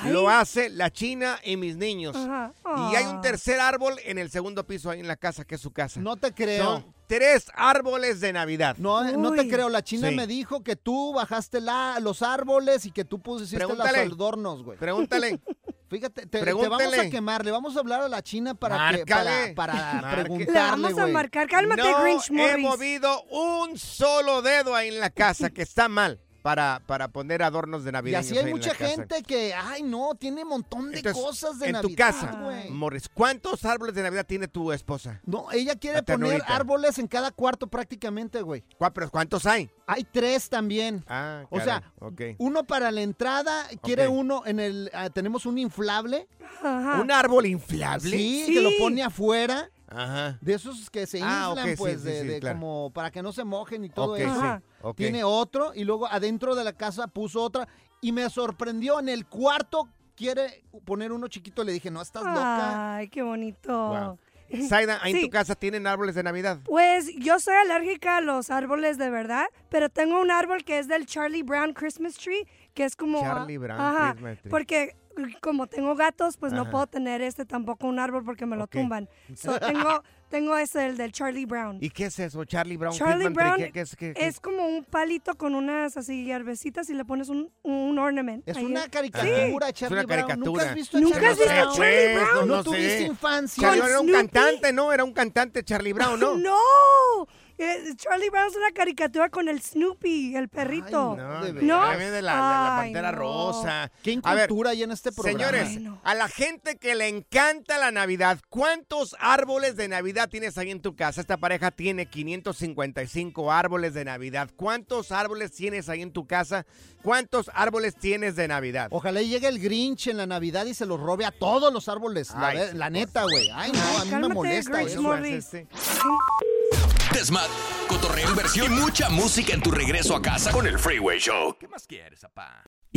Ay. Lo hace la China y mis niños. Ajá. Y hay un Ah. tercer árbol en el segundo piso ahí en la casa, que es su casa. No te creo. Son tres árboles de Navidad. No, no te creo. La china Sí. me dijo que tú bajaste la, los árboles y que tú pusiste los adornos, güey. Pregúntale. Fíjate, te, te vamos a quemar. Le vamos a hablar a la china para que, para, para preguntarle, Le vamos a marcar. Cálmate, no Grinch he Morris. movido un solo dedo ahí en la casa, que está mal, para, para poner adornos de Y Navidad. así hay mucha gente que, ay, no, tiene un montón de Entonces, cosas de en Navidad, tu casa, güey. Morris, ¿cuántos árboles de Navidad tiene tu esposa? No, ella quiere poner árboles en cada cuarto prácticamente, güey. ¿Cuá- pero ¿Cuántos hay? Hay tres también. Ah, O sea, caray. Uno para la entrada, quiere uno en el, ah, tenemos un inflable. Ajá. ¿Un árbol inflable? Sí, Sí. que lo pone afuera. Ajá. De esos que se Ah, inflan, ok, sí, pues, sí, de, sí, de claro. como para que no se mojen y todo eso. Sí. Tiene otro y luego adentro de la casa puso otra y me sorprendió en el cuarto quiere poner uno chiquito. Le dije, no, estás loca. Ay, qué bonito. Wow. Zaida, ¿ahí en Sí. tu casa tienen árboles de Navidad? Pues yo soy alérgica a los árboles de verdad, pero tengo un árbol que es del Charlie Brown Christmas Tree, que es como... Charlie Brown Ajá, Christmas Tree. Porque como tengo gatos, pues no Ajá. puedo tener este tampoco un árbol porque me lo Ok. tumban. So, tengo, tengo ese, el del Charlie Brown. ¿Y qué es eso? Charlie Brown. Charlie Brown ¿qué- qué es, qué- qué- es como un palito con unas así hierbecitas y le pones un, un ornament. Es ahí. una caricatura, Sí. Charlie Es una Brown. ¿Nunca caricatura. has visto a ¿Nunca Charlie has visto Brown? Charlie Brown? No, No tuviste sé. infancia. Charlie era un Snoopy. cantante, ¿no? Era un cantante Charlie Brown, ¿no? No, Charlie Brown es una caricatura con el Snoopy, el perrito. No, de de, ¿No? de la, de la Ay, pantera no. rosa. Qué incultura hay en este programa. Señores, Ay, no. a la gente que le encanta la Navidad, ¿cuántos árboles de Navidad tienes ahí en tu casa? Esta pareja tiene 555 árboles de Navidad. ¿Cuántos árboles tienes ahí en tu casa? ¿Cuántos árboles tienes de Navidad? Ojalá y llegue el Grinch en la Navidad y se los robe a todos los árboles. La, Ay, sí, neta, güey. Ay, no, a mí me molesta Grinch eso. Desmat, cotorreo, inversión y mucha música en tu regreso a casa con el Freeway Show. ¿Qué más quieres, papá?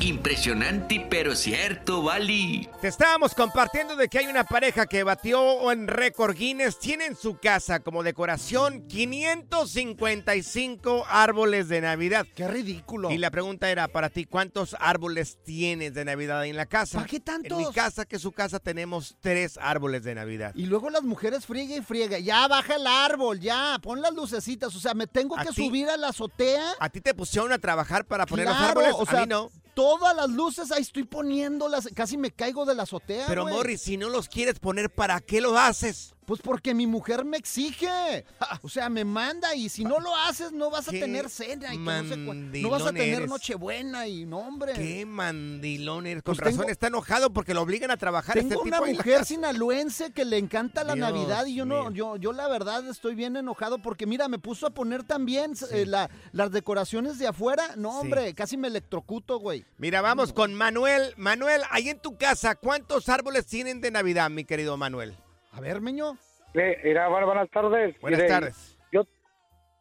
Impresionante pero cierto, Bali. Te estábamos compartiendo de que hay una pareja que batió en récord Guinness. Tiene en su casa como decoración 555 árboles de Navidad. ¡Qué ridículo! Y la pregunta era para ti, ¿cuántos árboles tienes de Navidad en la casa? ¿Para qué tantos? En mi casa, que es su casa, tenemos tres árboles de Navidad. Y luego las mujeres friega y friega. Ya baja el árbol, ya, pon las lucecitas. O sea, me tengo ¿A que ti? subir a la azotea. ¿A ti te pusieron a trabajar para poner los Claro, árboles? o sea, a mí no. Todas las luces ahí estoy poniéndolas. Casi me caigo de la azotea. Pero güey. Morris, si no los quieres poner, ¿para qué lo haces? Pues porque mi mujer me exige. O sea, me manda y si no lo haces no vas a tener cena y no, sé no vas a tener eres. Nochebuena y no, hombre. Qué mandilón eres. Con Pues razón tengo- está enojado porque lo obligan a trabajar Tengo este una tipo en la mujer sinaloense que le encanta la Dios Navidad y yo no, yo, yo la verdad estoy bien enojado porque mira, me puso a poner también eh, la- las decoraciones de afuera. No, Sí. hombre, casi me electrocuto, güey. Mira, vamos con Manuel. Manuel, ahí en tu casa, ¿cuántos árboles tienen de Navidad, mi querido Manuel? A ver, Meño. Mira, bu- buenas tardes. Buenas Mire, tardes. Yo,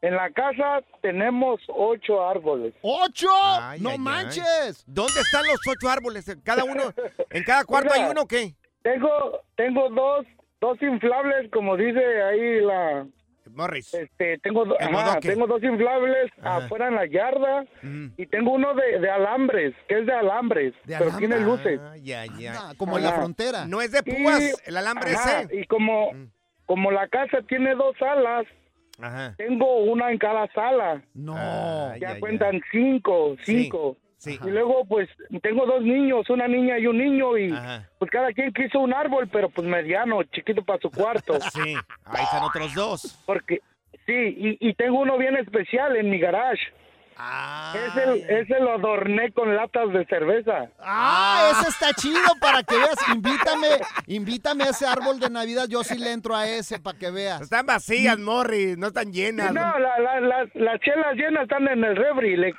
en la casa tenemos ocho árboles. ¡Ocho! Ay, ¡No ay, ay. manches! ¿Dónde están los ocho árboles? ¿Cada uno? ¿En cada cuarto Mira, hay uno o qué? Tengo, tengo dos, dos inflables, como dice ahí la... Morris. Este, tengo, do- ajá, tengo dos inflables Ajá. afuera en la yarda Mm. y tengo uno de, de alambres, que es de alambres, ¿De pero alambre? tiene luces. Ah, ya, ya. Ah, como en la frontera. No es de púas, el alambre ajá, ese. Y como, como la casa tiene dos salas, Ajá. tengo una en cada sala. No. Ya ay, cuentan cinco, Sí, cinco. Sí. Y luego, pues, tengo dos niños, una niña y un niño, y Ajá. pues cada quien quiso un árbol, pero pues mediano, chiquito para su cuarto. Sí, ahí están otros dos. Porque, sí, y, y tengo uno bien especial en mi garage. Ah, Ese, ese lo adorné con latas de cerveza. Ah, ese está chido para que veas. Invítame, invítame a ese árbol de Navidad. Yo sí le entro a ese para que veas. Están vacías, Morris, no están llenas. No, la- la- la- las chelas llenas están en el refri. Le,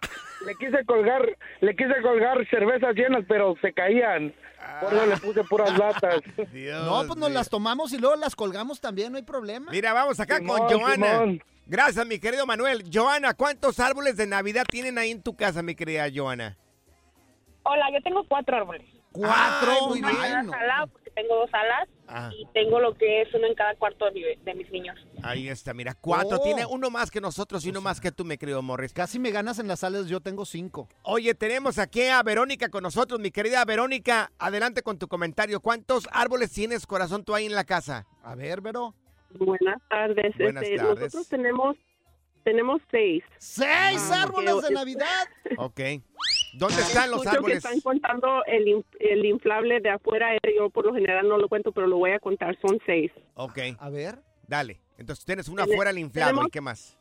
le quise colgar, le quise colgar cervezas llenas, pero se caían. Por eso le puse puras latas. Dios No, pues nos las tomamos y luego las colgamos también, no hay problema. Mira, vamos acá Simón, con Joana. Simón. Gracias, mi querido Manuel. Joana, ¿cuántos árboles de Navidad tienen ahí en tu casa, mi querida Joana? Hola, yo tengo cuatro árboles. Cuatro, Ay, muy en bien. porque tengo dos salas, Ah, y tengo lo que es uno en cada cuarto de, mi- de mis niños. ahí está, mira, cuatro. Oh. Tiene uno más que nosotros y uno más que tú, mi querido Morris. Casi me ganas en las salas, yo tengo cinco. Oye, tenemos aquí a Verónica con nosotros, mi querida Verónica. Adelante con tu comentario. ¿Cuántos árboles tienes, corazón, tú ahí en la casa? A ver, Vero. Buenas tardes. Buenas Este, tardes. Nosotros tenemos, tenemos seis. ¡Seis Ah, árboles de Navidad! Ok. ¿Dónde están los Escucho que árboles? están contando el, el inflable de afuera. eh, Yo por lo general no lo cuento, pero lo voy a contar. Son seis. Ok, A ver. dale. Entonces tienes uno afuera al inflado. ¿Y qué más?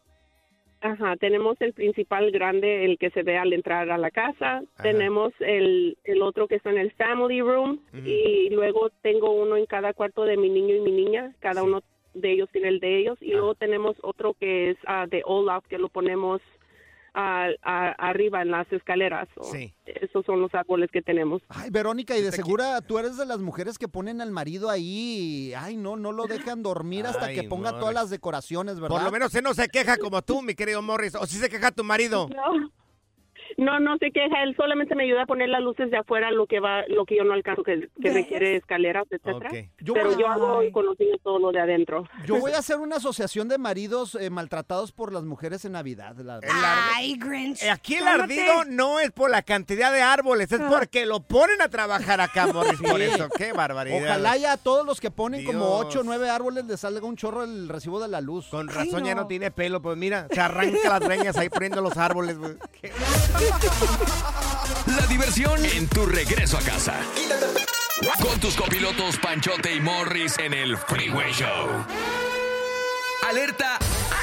Ajá, tenemos el principal grande, el que se ve al entrar a la casa. Tenemos el, el otro que está en el family room. Ujú. Y luego tengo uno en cada cuarto de mi niño y mi niña. Cada uno de ellos tiene el de ellos. Y Ah. luego tenemos otro que es ah, de Olaf, que lo ponemos ah, a- arriba en las escaleras. Sí. Esos son los árboles que tenemos. Ay, Verónica, y de segura tú eres de las mujeres que ponen al marido ahí. y, Ay, no, no lo dejan dormir hasta Ay, que ponga todas las decoraciones, ¿verdad? Por lo menos él no se queja como tú, mi querido Morris. O si se queja tu marido. No. No, no se queja, él solamente me ayuda a poner las luces de afuera, lo que va, lo que yo no alcanzo, que, que requiere escaleras, etcétera. Ok. Yo Pero voy- yo hago con los niños todo lo de adentro. Yo voy a hacer una asociación de maridos eh, maltratados por las mujeres en Navidad. la- Ay, Grinch. Eh, Aquí el cálmate. ardido no es por la cantidad de árboles, es porque lo ponen a trabajar acá, Morris. Por eso, qué barbaridad. Ojalá ya a todos los que ponen como Dios. 8 o 9 árboles les salga un chorro el recibo de la luz. Con Ay, razón ya no. no tiene pelo, pues mira, se arranca las greñas ahí poniendo los árboles. güey. La diversión en tu regreso a casa. Con tus copilotos Panchote y Morris en el Freeway Show. Alerta,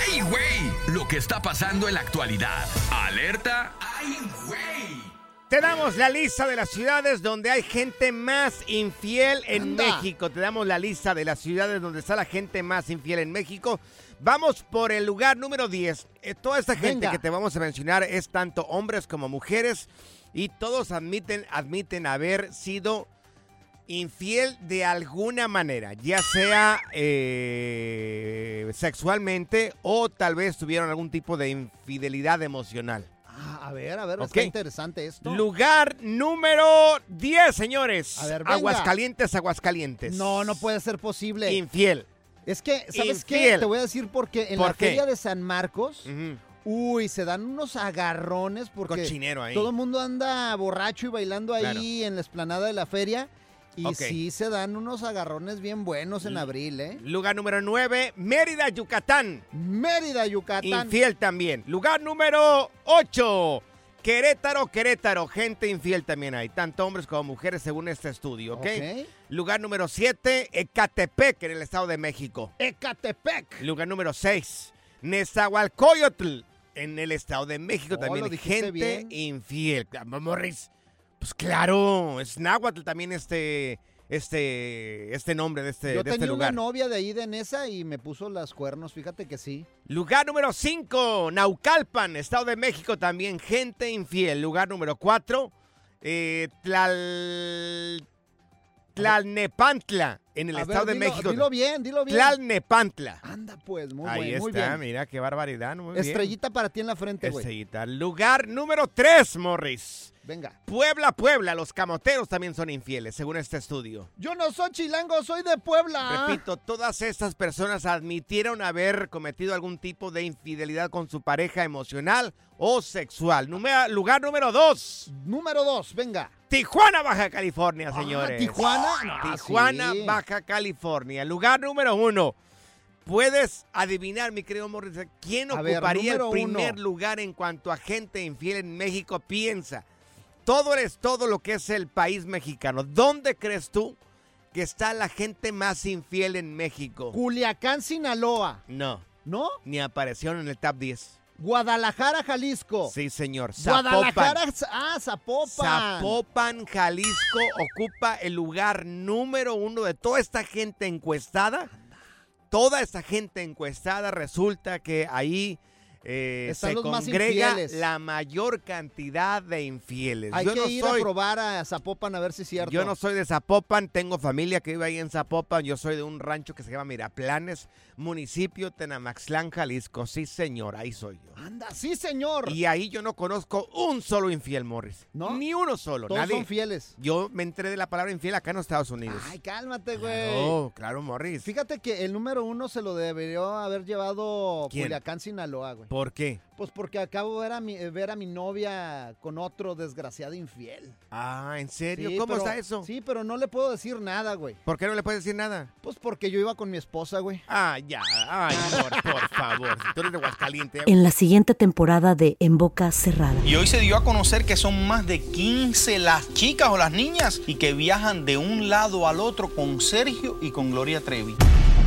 ¡ay, güey! Lo que está pasando en la actualidad. Alerta, ¡ay, güey! Te damos la lista de las ciudades donde hay gente más infiel en Anda. México. Te damos la lista de las ciudades donde está la gente más infiel en México. Vamos por el lugar número 10. Eh, toda esta gente Venga. que te vamos a mencionar es tanto hombres como mujeres y todos admiten, admiten haber sido infiel de alguna manera, ya sea eh, sexualmente o tal vez tuvieron algún tipo de infidelidad emocional. Ah, a ver, a ver, Ok. está interesante esto. Lugar número 10, señores. A ver, venga. Aguascalientes, Aguascalientes. No, no puede ser posible. Infiel. Es que, ¿sabes qué? Infiel. Te voy a decir porque en ¿Por la qué? feria de San Marcos, uy, se dan unos agarrones porque Cochinero ahí. todo el mundo anda borracho y bailando ahí Claro. en la esplanada de la feria. Y Ok. sí se dan unos agarrones bien buenos en abril, ¿eh? Lugar número 9, Mérida, Yucatán. Mérida, Yucatán. Infiel también. Lugar número 8, Querétaro, Querétaro. Gente infiel también hay, tanto hombres como mujeres según este estudio, ¿ok? Lugar número 7, Ecatepec, en el Estado de México. Ecatepec. Lugar número 6, Nezahualcóyotl, en el Estado de México Oh, también. Gente bien. infiel. Ah, Morris, pues claro, es náhuatl también este, este, este nombre de este, Yo de tenía este una lugar. novia de ahí de Nesa y me puso las cuernos, fíjate que sí. Lugar número 5, Naucalpan, Estado de México también, gente infiel. Lugar número 4, Tlal... Tlalnepantla, en el A ver, Estado de México. Dilo bien, dilo bien. Tlalnepantla. Anda pues, muy, Ahí buen, está, muy bien. mira qué barbaridad. Muy bien. Estrellita para ti en la frente, güey. Estrellita. Lugar número 3, Morris. Venga. Puebla, Puebla. Los camoteros también son infieles, según este estudio. Yo no soy chilango, soy de Puebla. Repito, todas estas personas admitieron haber cometido algún tipo de infidelidad con su pareja emocional o sexual. Número- lugar número 2. Número 2, venga. Tijuana, Baja California, señores. ¿Tijuana? No, Tijuana, sí. Baja California. Lugar número uno. ¿Puedes adivinar, mi querido Morris, quién A ver, ocuparía el primer uno. lugar en cuanto a gente infiel en México? Piensa. Todo es todo lo que es el país mexicano. ¿Dónde crees tú que está la gente más infiel en México? Culiacán, Sinaloa. No. ¿No? Ni aparecieron en el top 10. Guadalajara, Jalisco. Sí, señor. Guadalajara, ah, Zapopan. Zapopan, Jalisco, ocupa el lugar número uno de toda esta gente encuestada. Toda esta gente encuestada resulta que ahí eh, se congrega la mayor cantidad de infieles. Hay yo que no ir soy, a probar a Zapopan a ver si es cierto. yo no soy de Zapopan, tengo familia que vive ahí en Zapopan. Yo soy de un rancho que se llama Miraplanes, municipio Tenamaxlán, Jalisco. Sí, señor, ahí soy yo. Anda, sí, señor. Y ahí yo no conozco un solo infiel, Morris. ¿No? Ni uno solo. Todos nadie. son fieles. Yo me enteré de la palabra infiel acá en los Estados Unidos. Ay, cálmate, güey. Claro, claro, Morris. Fíjate que el número uno se lo debería haber llevado ¿Quién? Culiacán, Sinaloa, güey. ¿Por qué? Pues porque acabo de ver a mi, ver a mi novia con otro desgraciado infiel. Ah, ¿en serio? Sí, ¿Cómo pero- está eso? Sí, pero no le puedo decir nada, güey. ¿Por qué no le puedes decir nada? Pues porque yo iba con mi esposa, güey. Ah, ya. Ay, por, por favor. Si tú eres de Aguascalientes. En la siguiente temporada de En Boca Cerrada. Y hoy se dio a conocer que son más de 15 las chicas o las niñas y que viajan de un lado al otro con Sergio y con Gloria Trevi.